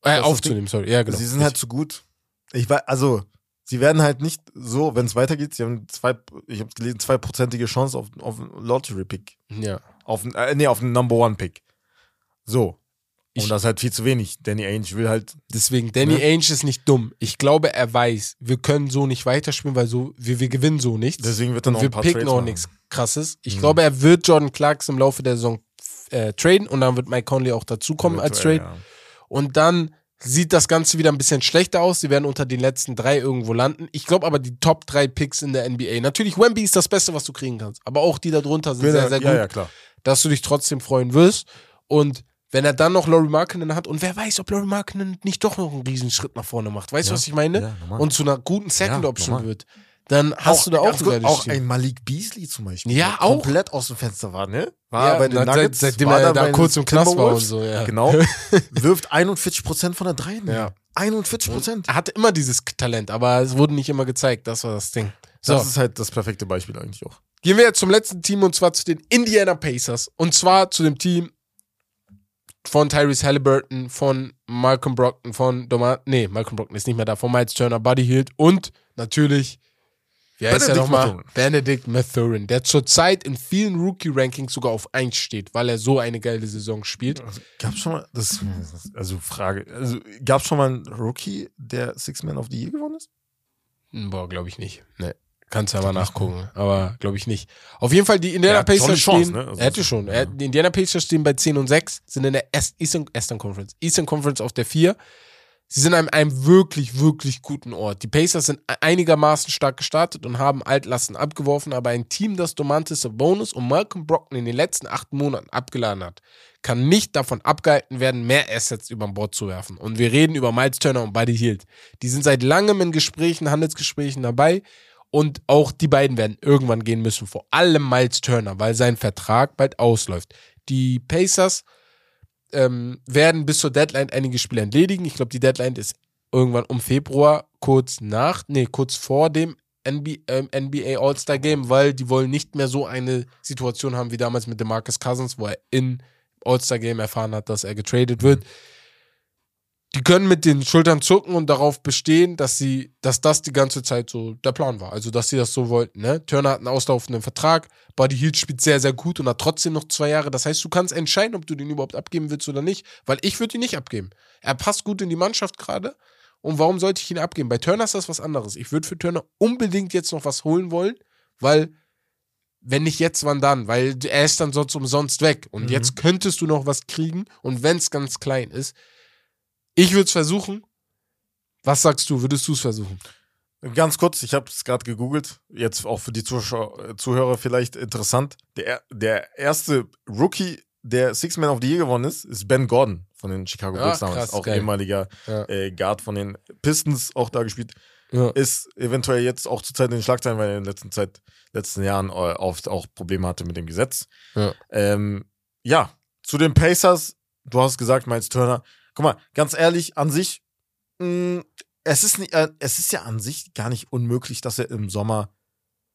Äh, aufzunehmen, sorry. Ja, genau. Sie sind halt zu gut. Ich weiß, also, sie werden halt nicht so, wenn es weitergeht, sie haben zwei, ich habe gelesen, zweiprozentige Chance auf, auf einen Lottery-Pick. ja. Auf, äh, nee, auf einen Number One-Pick. So. Und Ich- das ist halt viel zu wenig. Danny Ainge will halt Deswegen, Danny Ne? Ainge ist nicht dumm. Ich glaube, er weiß, wir können so nicht weiterspielen, weil so, wir, wir gewinnen so nichts. Deswegen wird dann Und auch wir ein paar picken Trades auch nichts krasses. Ich Mhm. glaube, er wird Jordan Clarks im Laufe der Saison äh, traden und dann wird Mike Conley auch dazukommen als Trade. ja. Und dann sieht das Ganze wieder ein bisschen schlechter aus. Sie werden unter den letzten drei irgendwo landen. Ich glaube aber, die Top drei Picks in der NBA. Natürlich, Wemby ist das Beste, was du kriegen kannst. Aber auch die da drunter sind sehr, sehr gut, ja, ja, klar. dass du dich trotzdem freuen wirst. Und wenn er dann noch Laurie Markkinen hat und wer weiß, ob Laurie Markkinen nicht doch noch einen Riesenschritt nach vorne macht. Weißt du, Ja. was ich meine? Ja, und zu einer guten Second Option wird. Dann hast du da auch ein gut, auch ein Malik Beasley zum Beispiel. Ja, der auch. Komplett aus dem Fenster war, ne? War Ja, bei den na, seit- Nuggets. seitdem war er da kurz im Knast war und so, ja. Genau. wirft 41% von der Dreien. Ja. 41%. Er hatte immer dieses Talent, aber es wurde nicht immer gezeigt. Das war das Ding. So, Das ist halt das perfekte Beispiel eigentlich auch. gehen wir jetzt zum letzten Team und zwar zu den Indiana Pacers. Und zwar zu dem Team von Tyrese Halliburton, von Malcolm Brockton, von Doma nee, Malcolm Brockton ist nicht mehr da, von Miles Turner, Buddy Hield und natürlich, wie heißt er Benedict nochmal? Benedict Mathurin, der zurzeit in vielen Rookie-Rankings sogar auf 1 steht, weil er so eine geile Saison spielt. Also, gab's schon mal, das, also Frage, also gab's schon mal einen Rookie, der Six Man of the Year gewonnen ist? Boah, glaube ich nicht. Nee. Kannst ja mal nachgucken, aber glaube ich nicht. Auf jeden Fall, die Indiana schon Pacers Chance, stehen. ne? Also er hätte schon. ja. Er, die Indiana Pacers stehen bei 10 und 6, sind in der Eastern, Eastern Conference. Eastern Conference auf der 4. Sie sind an einem wirklich, wirklich guten Ort. Die Pacers sind e- einigermaßen stark gestartet und haben Altlasten abgeworfen, aber ein Team, das Domantis Bonus und Malcolm Brockton in den letzten acht Monaten abgeladen hat, kann nicht davon abgehalten werden, mehr Assets über Bord zu werfen. Und wir reden über Miles Turner und Buddy Hield. Die sind seit langem in Gesprächen, Handelsgesprächen dabei. Und auch die beiden werden irgendwann gehen müssen. Vor allem Miles Turner, weil sein Vertrag bald ausläuft. Die Pacers ähm, werden bis zur Deadline einige Spiele entledigen. Ich glaube, die Deadline ist irgendwann um Februar, kurz nach, nee, kurz vor dem NBA, ähm, NBA All-Star Game, weil die wollen nicht mehr so eine Situation haben wie damals mit dem Marcus Cousins, wo er in All-Star Game erfahren hat, dass er getradet wird. Die können mit den Schultern zucken und darauf bestehen, dass sie, dass das die ganze Zeit so der Plan war. Also, dass sie das so wollten. Ne? Turner hat einen auslaufenden Vertrag. Buddy Hield spielt sehr, sehr gut und hat trotzdem noch zwei Jahre. Das heißt, du kannst entscheiden, ob du den überhaupt abgeben willst oder nicht. Weil ich würde ihn nicht abgeben. Er passt gut in die Mannschaft gerade. Und warum sollte ich ihn abgeben? Bei Turner ist das was anderes. Ich würde für Turner unbedingt jetzt noch was holen wollen, weil wenn nicht jetzt, wann dann? Weil er ist dann sonst umsonst weg. Und Mhm. jetzt könntest du noch was kriegen. Und wenn es ganz klein ist, Ich würde es versuchen. Was sagst du? Würdest du es versuchen? Ganz kurz, ich habe es gerade gegoogelt, jetzt auch für die Zuschauer, Zuhörer vielleicht interessant. Der, der erste Rookie, der Six Man of the Year gewonnen ist, ist Ben Gordon von den Chicago Bulls damals. krass, auch geil. ehemaliger Ja. äh, Guard von den Pistons, auch da gespielt. Ja. Ist eventuell jetzt auch zur Zeit in den Schlagzeilen, weil er in den letzten Zeit, letzten Jahren äh, oft auch Probleme hatte mit dem Gesetz. Ja. Ähm, ja, zu den Pacers, du hast gesagt, Miles Turner. Guck mal, ganz ehrlich, an sich, mh, es ist, nicht, äh, es ist ja an sich gar nicht unmöglich, dass er im Sommer,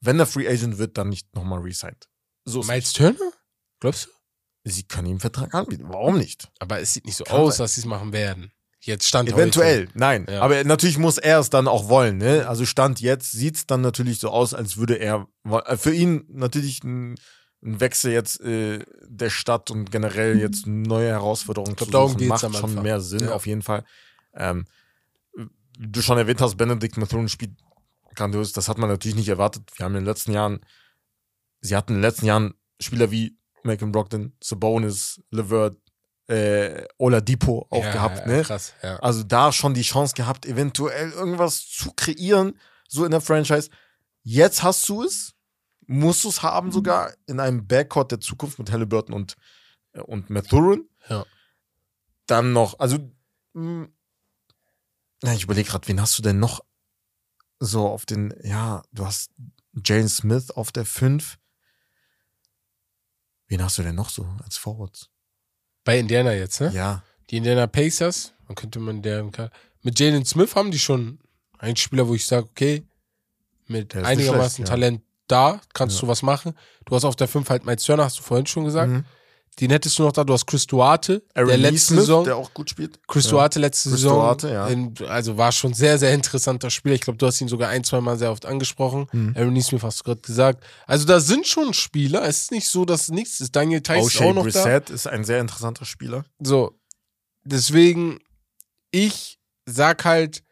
wenn er Free Agent wird, dann nicht nochmal resigned. So Miles Turner? Glaubst du? Sie können ihm einen Vertrag anbieten. Warum nicht? Aber es sieht nicht so Kann aus, sein. dass sie es machen werden. Jetzt stand Eventuell, nein. Ja. Aber natürlich muss er es dann auch wollen. Ne? Also Stand jetzt sieht es dann natürlich so aus, als würde er äh, für ihn natürlich ein, ein Wechsel jetzt äh, der Stadt und generell jetzt neue Herausforderungen glaub, zu suchen, macht schon mehr Sinn Ja. auf jeden Fall. Ähm, du schon erwähnt hast, Benedict Mathurin spielt grandios. Das hat man natürlich nicht erwartet. Wir haben in den letzten Jahren, sie hatten in den letzten Jahren Spieler wie Malcolm Brogdon, Sabonis, Levert, äh, Oladipo auch ja, gehabt. Ja, ne? Krass, ja. Also da schon die Chance gehabt, eventuell irgendwas zu kreieren, so in der Franchise. Jetzt hast du es, musst du es haben sogar in einem Backcourt der Zukunft mit Halliburton und, äh, und Mathurin. Ja. Dann noch, also, mh, na, ich überlege gerade, wen hast du denn noch so auf den, ja, du hast Jane Smith auf der 5. Wen hast du denn noch so als Forwards? Bei Indiana jetzt, ne? Ja. Die Indiana Pacers, dann könnte man deren mit Jalen Smith haben die schon einen Spieler, wo ich sage, okay, mit einigermaßen schlecht, ja. Talent da, kannst Ja. du was machen. Du hast auf der 5 halt Miles Turner, hast du vorhin schon gesagt. Mhm. Den hättest du noch da, du hast Chris Duarte, Aaron der letzte Smith, Saison. der auch gut spielt. Chris Ja. Duarte letzte Chris Saison. Duarte, ja. in, also war schon sehr, sehr interessanter Spieler. Ich glaube, du hast ihn sogar ein, zwei Mal sehr oft angesprochen. Mhm. Aaron Neesmith hast du gerade gesagt. Also da sind schon Spieler. Es ist nicht so, dass nichts ist. Daniel Tice ist auch noch da. Brissett ist ein sehr interessanter Spieler. So, deswegen, ich sag halt,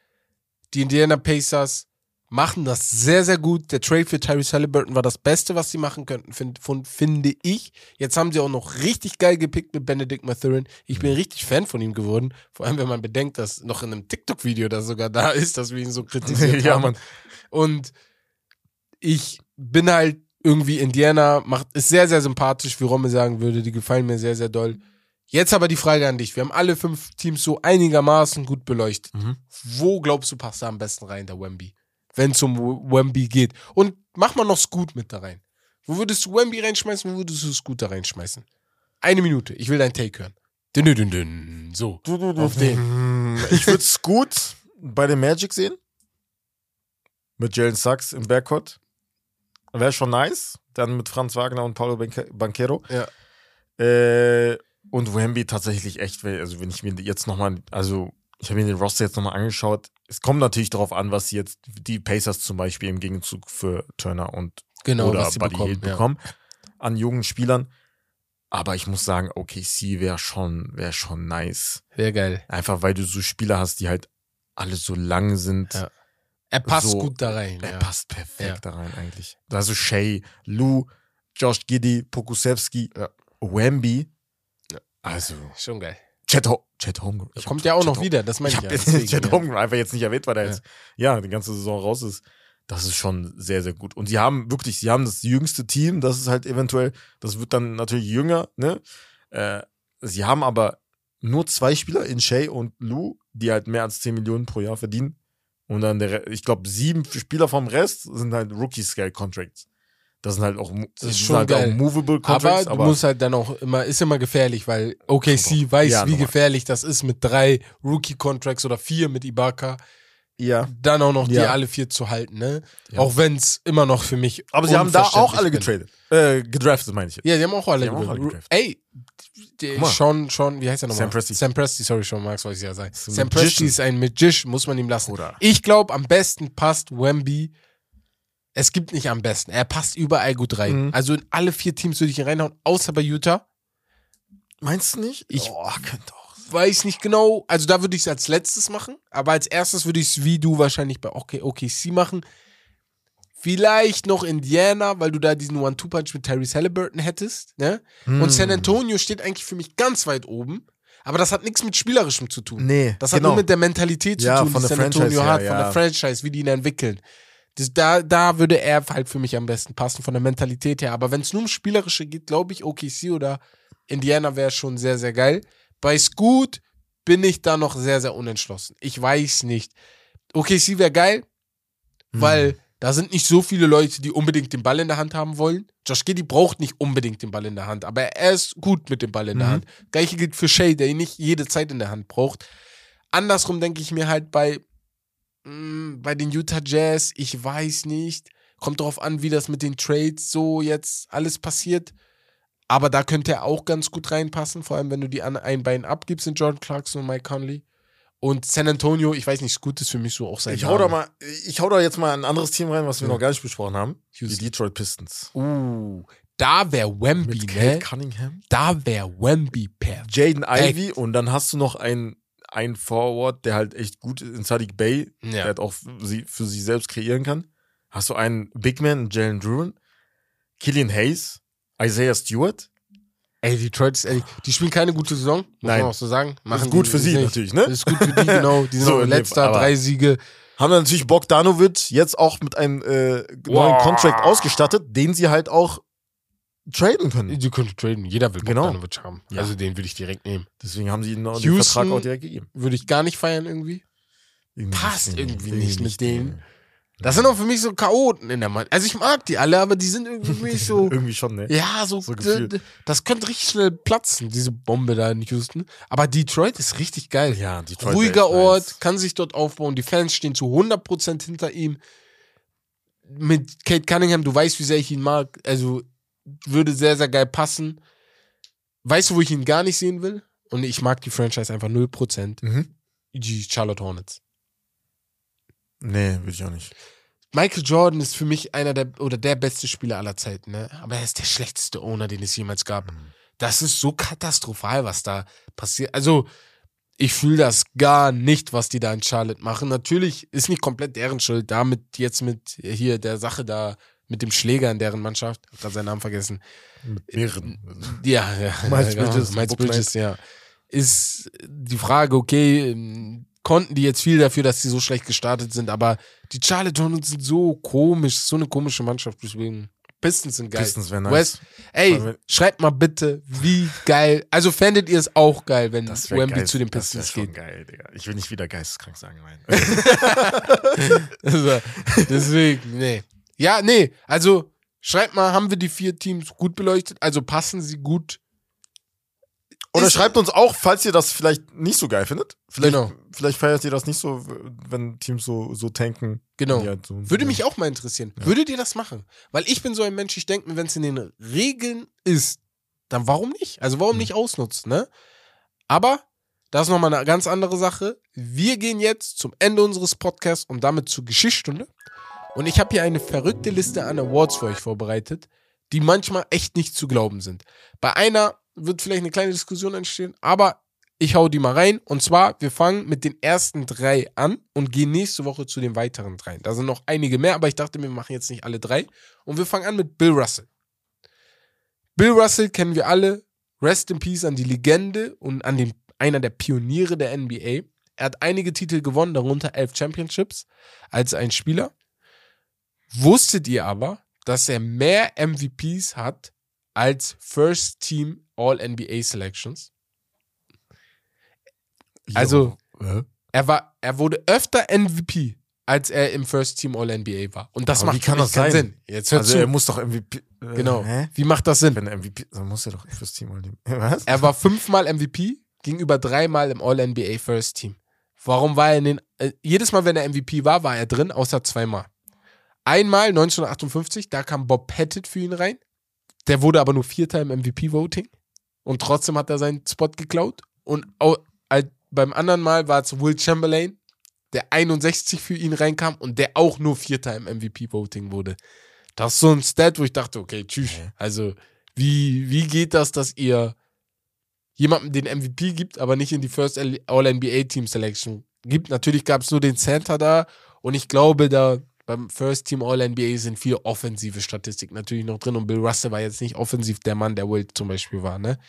die Indiana Pacers machen das sehr, sehr gut. Der Trade für Tyrese Halliburton war das Beste, was sie machen könnten, find, von, finde ich. Jetzt haben sie auch noch richtig geil gepickt mit Benedict Mathurin. Ich bin richtig Fan von ihm geworden. Vor allem, wenn man bedenkt, dass noch in einem TikTok-Video das sogar da ist, dass wir ihn so kritisiert ja, haben. Mann. Und ich bin halt irgendwie Indiana, macht, ist sehr, sehr sympathisch, wie Romme sagen würde. Die gefallen mir sehr, sehr doll. Jetzt aber die Frage an dich. Wir haben alle fünf Teams so einigermaßen gut beleuchtet. Mhm. Wo glaubst du, passt da am besten rein, der Wemby? Wenn es um Wemby geht. Und mach mal noch Scoot mit da rein. Wo würdest du Wemby reinschmeißen? Wo würdest du Scoot da reinschmeißen? Eine Minute. Ich will deinen Take hören. Dün, dün, dün, dün. So. Auf den. Ich würde gut bei den Magic sehen. Mit Jalen Sachs im Backcourt. Wäre schon nice. Dann mit Franz Wagner und Paulo Banque- Banquero. Ja. Äh, und Wemby tatsächlich echt, also wenn ich mir jetzt nochmal, also ich habe mir den Roster jetzt nochmal angeschaut. Es kommt natürlich darauf an, was jetzt die Pacers zum Beispiel im Gegenzug für Turner und Genau, oder was sie Buddy bekommen. Hield ja. bekommen an jungen Spielern. Aber ich muss sagen, OKC wäre schon, wäre schon nice. Sehr geil. Einfach weil du so Spieler hast, die halt alle so lang sind. Ja. Er passt So, gut da rein. Er ja. passt perfekt da rein eigentlich. Also Shay, Lou, Josh Giddy, Pokusevski, Ja. Wemby. Also Schon geil. Chet, Ho Chet Holmgren. Ich kommt hab ja auch Chet noch Hol- wieder, das meine Ich ich, habe ja. deswegen, Chet ja. Holmgren einfach jetzt nicht erwähnt, weil er Ja. jetzt ja die ganze Saison raus ist. Das ist schon sehr, sehr gut. Und sie haben wirklich, sie haben das jüngste Team, das ist halt eventuell, das wird dann natürlich jünger, ne? Äh, sie haben aber nur zwei Spieler in Shay und Lou, die halt mehr als 10 Millionen pro Jahr verdienen. Und dann der, ich glaube, sieben Spieler vom Rest sind halt Rookie-Scale-Contracts. Das sind halt auch, Das ist schon halt geil. auch movable Aber Contracts. du musst halt dann auch immer, ist immer gefährlich, weil OKC weiß, Ja, wie nochmal. gefährlich das ist mit drei Rookie-Contracts oder vier mit Ibaka, ja. dann auch noch die Ja. alle vier zu halten, ne? Ja. Auch wenn es immer noch für mich. Aber sie haben da auch alle getradet. Äh, gedraftet, meine ich jetzt. Ja, die haben auch alle haben auch alle gedraftet. Ey. Sean, Sean, wie heißt er nochmal? Sam Presti. Sam Presti, sorry, Sean Marks wollte ich ja sagen. Sam Presti ist ein Magician, muss man ihm lassen. Bruder. Ich glaube, am besten passt Wemby. Es gibt nicht am besten. Er passt überall gut rein. Mhm. Also in alle vier Teams würde ich ihn reinhauen, außer bei Utah. Meinst du nicht? Ich- oh, könnte auch. weiß nicht genau. Also da würde ich es als letztes machen. Aber als erstes würde ich es wie du wahrscheinlich bei OK, OKC machen. Vielleicht noch Indiana, weil du da diesen One-Two-Punch mit Tyrese Halliburton hättest. Ne? Und San Antonio steht eigentlich für mich ganz weit oben. Aber das hat nichts mit Spielerischem zu tun. Nee, Das hat genau. nur mit der Mentalität zu Ja, tun, von die San Antonio Franchise hat, her, von der ja. Franchise, wie die ihn entwickeln. Das, da, da würde er halt für mich am besten passen, von der Mentalität her. Aber wenn es nur um Spielerische geht, glaube ich, OKC oder Indiana wäre schon sehr, sehr geil. Bei Scoot bin ich da noch sehr, sehr unentschlossen. Ich weiß nicht. OKC wäre geil, Hm. weil da sind nicht so viele Leute, die unbedingt den Ball in der Hand haben wollen. Josh Giddy braucht nicht unbedingt den Ball in der Hand, aber er ist gut mit dem Ball in der Mhm. Hand. Gleiche gilt für Shay, der ihn nicht jede Zeit in der Hand braucht. Andersrum denke ich mir halt bei, mh, bei den Utah Jazz, ich weiß nicht. Kommt darauf an, wie das mit den Trades so jetzt alles passiert. Aber da könnte er auch ganz gut reinpassen, vor allem wenn du die an ein Bein abgibst in Jordan Clarkson und Mike Conley. Und San Antonio, ich weiß nicht, Scoot ist für mich so auch sein Ich hau, da mal, ich hau da jetzt mal ein anderes Team rein, was wir Ja. noch gar nicht besprochen haben. Die Houston. Detroit Pistons. Uh, da wäre Wemby, Mit ne? Kate Cunningham, Da wäre Wemby per. Jaden Ivy und dann hast du noch einen, einen Forward, der halt echt gut ist, in Sadiq Bay, der Ja. halt auch für sie, für sich selbst kreieren kann. Hast du einen Big Man, Jalen Druin, Killian Hayes, Isaiah Stewart. Ey, Detroit ist ehrlich, die spielen keine gute Saison, muss Nein. man auch so sagen. ist gut die- für sie nicht. natürlich, ne? Ist gut für die, genau. Die sind So, letzter, drei Siege. Haben dann natürlich Bogdanovic jetzt auch mit einem äh, neuen Wow. Contract ausgestattet, den sie halt auch traden können. Die könnte traden. Jeder will Genau. Bogdanovic haben. Ja. Also den würde ich direkt nehmen. Deswegen haben sie ihnen noch den Houston- Vertrag auch direkt gegeben. Würde ich gar nicht feiern irgendwie. Irgendwie Passt irgendwie nicht mit denen. Das sind auch für mich so Chaoten in der Mann. Also ich mag die alle, aber die sind irgendwie so. Irgendwie schon, ne? Ja, so, So das könnte richtig schnell platzen, diese Bombe da in Houston. Aber Detroit ist richtig geil. Ja, Detroit Ruhiger Ort, nice. kann sich dort aufbauen. Die Fans stehen zu 100% hinter ihm. Mit Kate Cunningham, du weißt, wie sehr ich ihn mag. Also würde sehr, sehr geil passen. Weißt du, wo ich ihn gar nicht sehen will? Und ich mag die Franchise einfach 0%. Mhm. Die Charlotte Hornets. Nee, würde ich auch nicht. Michael Jordan ist für mich einer der oder der beste Spieler aller Zeiten, ne? Aber er ist der schlechteste Owner, den es jemals gab. Das ist so katastrophal, was da passiert. Also, ich fühle das gar nicht, was die da in Charlotte machen. Natürlich ist nicht komplett deren Schuld, damit jetzt mit hier der Sache da mit dem Schläger in deren Mannschaft, hab gerade seinen Namen vergessen. Mit mehreren. Ja, ja. Miles genau, Bridges, Miles Book Bridges, ja. Ist die Frage, okay, ähm, konnten die jetzt viel dafür, dass sie so schlecht gestartet sind, aber die Charlotte Hornets sind so komisch, so eine komische Mannschaft, deswegen Pistons sind geil. Pistons wäre nice. West, ey, schreibt mal bitte, wie geil. Also fändet ihr es auch geil, wenn Das Wemby zu den das Pistons schon geht. geil, Digga. Ich will nicht wieder geisteskrank sagen, nein. Also, deswegen, nee. Ja, nee, also schreibt mal, haben wir die vier Teams gut beleuchtet? Also passen sie gut? Oder Ist- schreibt uns auch, falls ihr das vielleicht nicht so geil findet. Vielleicht, Genau. vielleicht feiert ihr das nicht so, wenn Teams so, so tanken. Genau. Halt so- Würde mich auch mal interessieren. Würdet ihr das machen? Weil ich bin so ein Mensch, ich denke mir, wenn es in den Regeln ist, dann warum nicht? Also warum nicht ausnutzen, ne? Aber das ist nochmal eine ganz andere Sache. Wir gehen jetzt zum Ende unseres Podcasts und damit zur Geschichtsstunde. Und ich habe hier eine verrückte Liste an Awards für euch vorbereitet, die manchmal echt nicht zu glauben sind. Bei einer wird vielleicht eine kleine Diskussion entstehen, aber ich hau die mal rein. Und zwar, wir fangen mit den ersten drei an und gehen nächste Woche zu den weiteren drei. Da sind noch einige mehr, aber ich dachte, wir machen jetzt nicht alle drei. Und wir fangen an mit Bill Russell. Bill Russell kennen wir alle. Rest in Peace an die Legende und an den, einer der Pioniere der NBA. Er hat einige Titel gewonnen, darunter elf Championships als ein Spieler. Wusstet ihr aber, dass er mehr MVPs hat als First Team All-NBA Selections? Also, Hä? er war, er wurde öfter MVP, als er im First Team All-NBA war. Und das Aber macht wie kann das keinen sein? Sinn. Jetzt hört Also zu. er muss doch MVP. Äh, genau. Hä? Wie macht das Sinn? Wenn er MVP, dann muss er doch fürs Team. Was? Er war fünfmal MVP gegenüber dreimal im All-NBA First Team. Warum war er in den. Äh, jedes Mal, wenn er MVP war, war er drin, außer zweimal. Einmal 1958, da kam Bob Pettit für ihn rein. Der wurde aber nur Vierter im MVP-Voting. Und trotzdem hat er seinen Spot geklaut. Und au, al- beim anderen Mal war es Will Chamberlain, der 61 für ihn reinkam und der auch nur Vierter im MVP-Voting wurde. Das ist so ein Stat, wo ich dachte, okay, tschüss. Also, wie, wie geht das, dass ihr jemandem den MVP gibt, aber nicht in die First All-NBA Team Selection gibt? Natürlich gab es nur den Center da und ich glaube, da beim First Team All-NBA sind viel offensive Statistiken natürlich noch drin und Bill Russell war jetzt nicht offensiv der Mann, der Will zum Beispiel war, ne?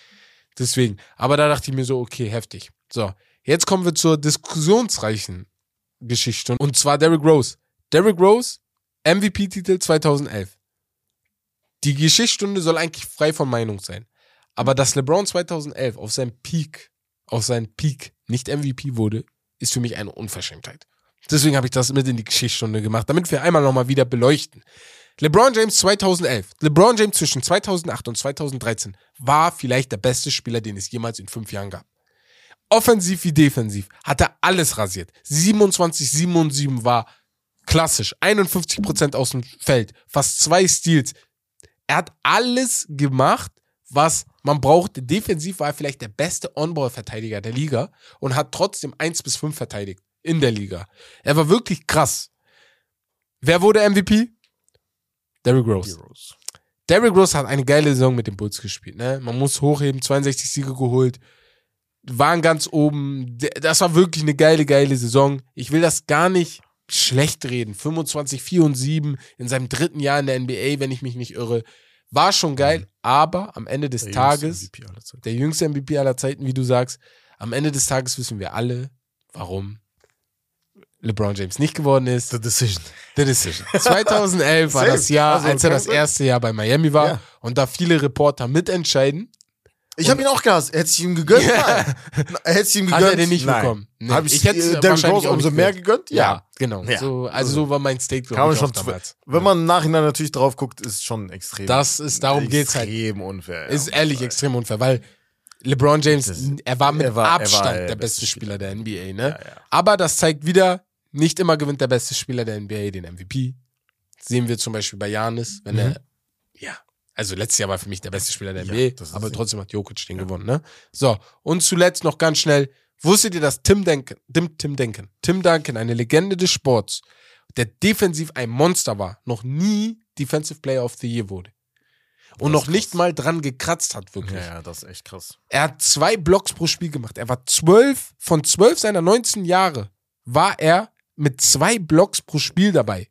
Deswegen. Aber da dachte ich mir so, okay, heftig. So, jetzt kommen wir zur diskussionsreichen Geschichte. Und zwar Derrick Rose. Derrick Rose, MVP-Titel 2011. Die Geschichtsstunde soll eigentlich frei von Meinung sein. Aber dass LeBron 2011 auf seinem Peak, auf seinen Peak nicht MVP wurde, ist für mich eine Unverschämtheit. Deswegen habe ich das mit in die Geschichtsstunde gemacht, damit wir einmal nochmal wieder beleuchten. LeBron James 2011, LeBron James zwischen 2008 und 2013 war vielleicht der beste Spieler, den es jemals in fünf Jahren gab. Offensiv wie defensiv hat er alles rasiert. 27, 7 und 7 war klassisch. 51% aus dem Feld, fast zwei Steals. Er hat alles gemacht, was man brauchte. Defensiv war er vielleicht der beste On-Ball-Verteidiger der Liga und hat trotzdem 1 bis 5 verteidigt in der Liga. Er war wirklich krass. Wer wurde MVP? Derrick Rose. Heroes. Derrick Rose hat eine geile Saison mit den Bulls gespielt. Ne? Man muss hochheben, 62 Siege geholt, waren ganz oben. Das war wirklich eine geile, geile Saison. Ich will das gar nicht schlecht reden. 25, 4 und 7 in seinem dritten Jahr in der NBA, wenn ich mich nicht irre. War schon geil, aber am Ende des Der Tages, jüngste der jüngste MVP aller Zeiten, wie du sagst, am Ende des Tages wissen wir alle, warum LeBron James nicht geworden ist. The Decision. The Decision. 2011 war das Jahr, Also, als er das erste Jahr bei Miami war Ja. und da viele Reporter mitentscheiden, Ich habe ihn auch gehasst. Hätte ich ihm gegönnt? Ja. Hätte ich ihm hat gegönnt? er den nicht Nein. bekommen. Nee, Habe ich, ich hätte äh, Derrick Rose umso mehr gegönnt. gegönnt? Ja, genau. Ja. So, also so war mein State, glaube ich, schon damals. Wenn man im Nachhinein natürlich drauf guckt, ist schon extrem. Das ist, darum geht's halt. Extrem unfair. Ist ja. ehrlich extrem unfair, weil LeBron James, Das- er war mit er war- er war Abstand der beste Spieler der NBA, ne? Ja, ja. Aber das zeigt wieder, nicht immer gewinnt der beste Spieler der NBA den MVP. Sehen wir zum Beispiel bei Janis, wenn Mhm. er, ja, also letztes Jahr war für mich der beste Spieler der Ja, NBA, das aber trotzdem hat Jokic den gewonnen, ne? So, und zuletzt noch ganz schnell, wusstet ihr, dass Tim Duncan, Tim, Tim Duncan, Tim Duncan, eine Legende des Sports, der defensiv ein Monster war, noch nie Defensive Player of the Year wurde. Und Das noch nicht krass. mal dran gekratzt hat, wirklich. Ja, ja, das ist echt krass. Er hat zwei Blocks pro Spiel gemacht. Er war zwölf, von zwölf seiner 19 Jahre war er mit zwei Blocks pro Spiel dabei.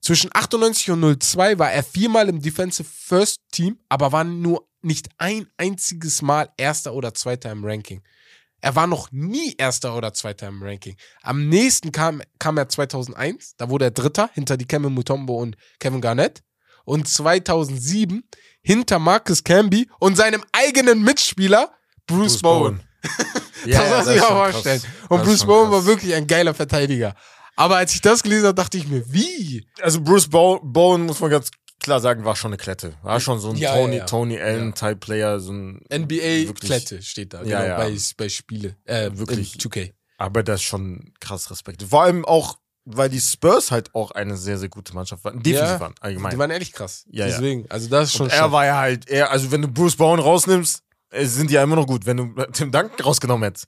Zwischen 98 und 02 war er viermal im Defensive First Team, aber war nur nicht ein einziges Mal Erster oder Zweiter im Ranking. Er war noch nie Erster oder Zweiter im Ranking. Am nächsten kam, kam er 2001, da wurde er Dritter hinter die Kevin Mutombo und Kevin Garnett. Und 2007 hinter Marcus Camby und seinem eigenen Mitspieler Bruce, Bowen. Ja, das ja, muss ich ist mir schon vorstellen. Und Bruce Bowen war wirklich ein geiler Verteidiger. Aber als ich das gelesen habe, dachte ich mir, wie? Also Bruce Bow Bowen, muss man ganz klar sagen, war schon eine Klette. War schon so ein Ja, Tony, ja, ja. Tony Allen-Type-Player. So ein, NBA-Klette steht da, Ja, genau, ja. Bei, bei Spiele. Äh, Wirklich. in 2K. Aber das ist schon krass Respekt. Vor allem auch, weil die Spurs halt auch eine sehr, sehr gute Mannschaft waren. Defensiv Ja, waren, allgemein. Die waren ehrlich krass. Ja, ja. Deswegen, also das ist schon Und er stark. war ja halt, er, also wenn du Bruce Bowen rausnimmst, äh, sind die ja immer noch gut. Wenn du Tim Duncan rausgenommen hättest,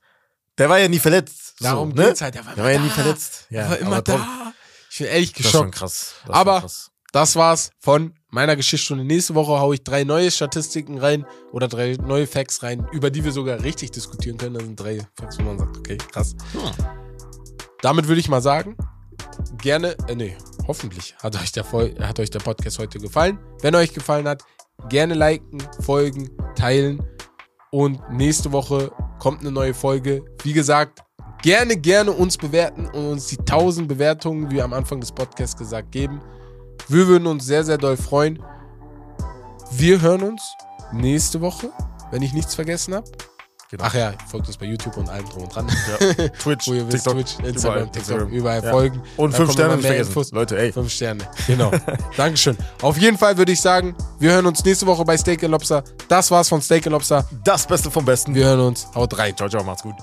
der war ja nie verletzt. Darum so, ne? geht's halt. Der war, Der war ja nie verletzt. Ja, Der war immer da. Ich bin ehrlich Das ist schon geschockt. krass. Das Aber- krass. Das war's von meiner Geschichtsstunde. Nächste Woche haue ich drei neue Statistiken rein oder drei neue Facts rein, über die wir sogar richtig diskutieren können. Das sind drei Facts, wo man sagt, okay, krass. Hm. Damit würde ich mal sagen, gerne, äh, nee, hoffentlich hat euch, der hat euch der Podcast heute gefallen. Wenn er euch gefallen hat, gerne liken, folgen, teilen. Und nächste Woche kommt eine neue Folge. Wie gesagt, gerne, gerne uns bewerten und uns die 1000 Bewertungen, wie am Anfang des Podcasts gesagt, geben. Wir würden uns sehr, sehr doll freuen. Wir hören uns nächste Woche, wenn ich nichts vergessen habe. Genau. Ach ja, folgt uns bei YouTube und allem drum und dran. Ja. Twitch, Wo ihr wisst, TikTok, Twitch, Instagram, überall, TikTok, Instagram. überall Ja. folgen. Und fünf Sterne nicht vergessen. Infos. Leute, ey. Fünf Sterne, genau. Dankeschön. Auf jeden Fall würde ich sagen, wir hören uns nächste Woche bei Steak Lobster. Das war's von Steak Lobster. Das Beste vom Besten. Wir hören uns. Haut rein. Ciao, ciao, macht's gut.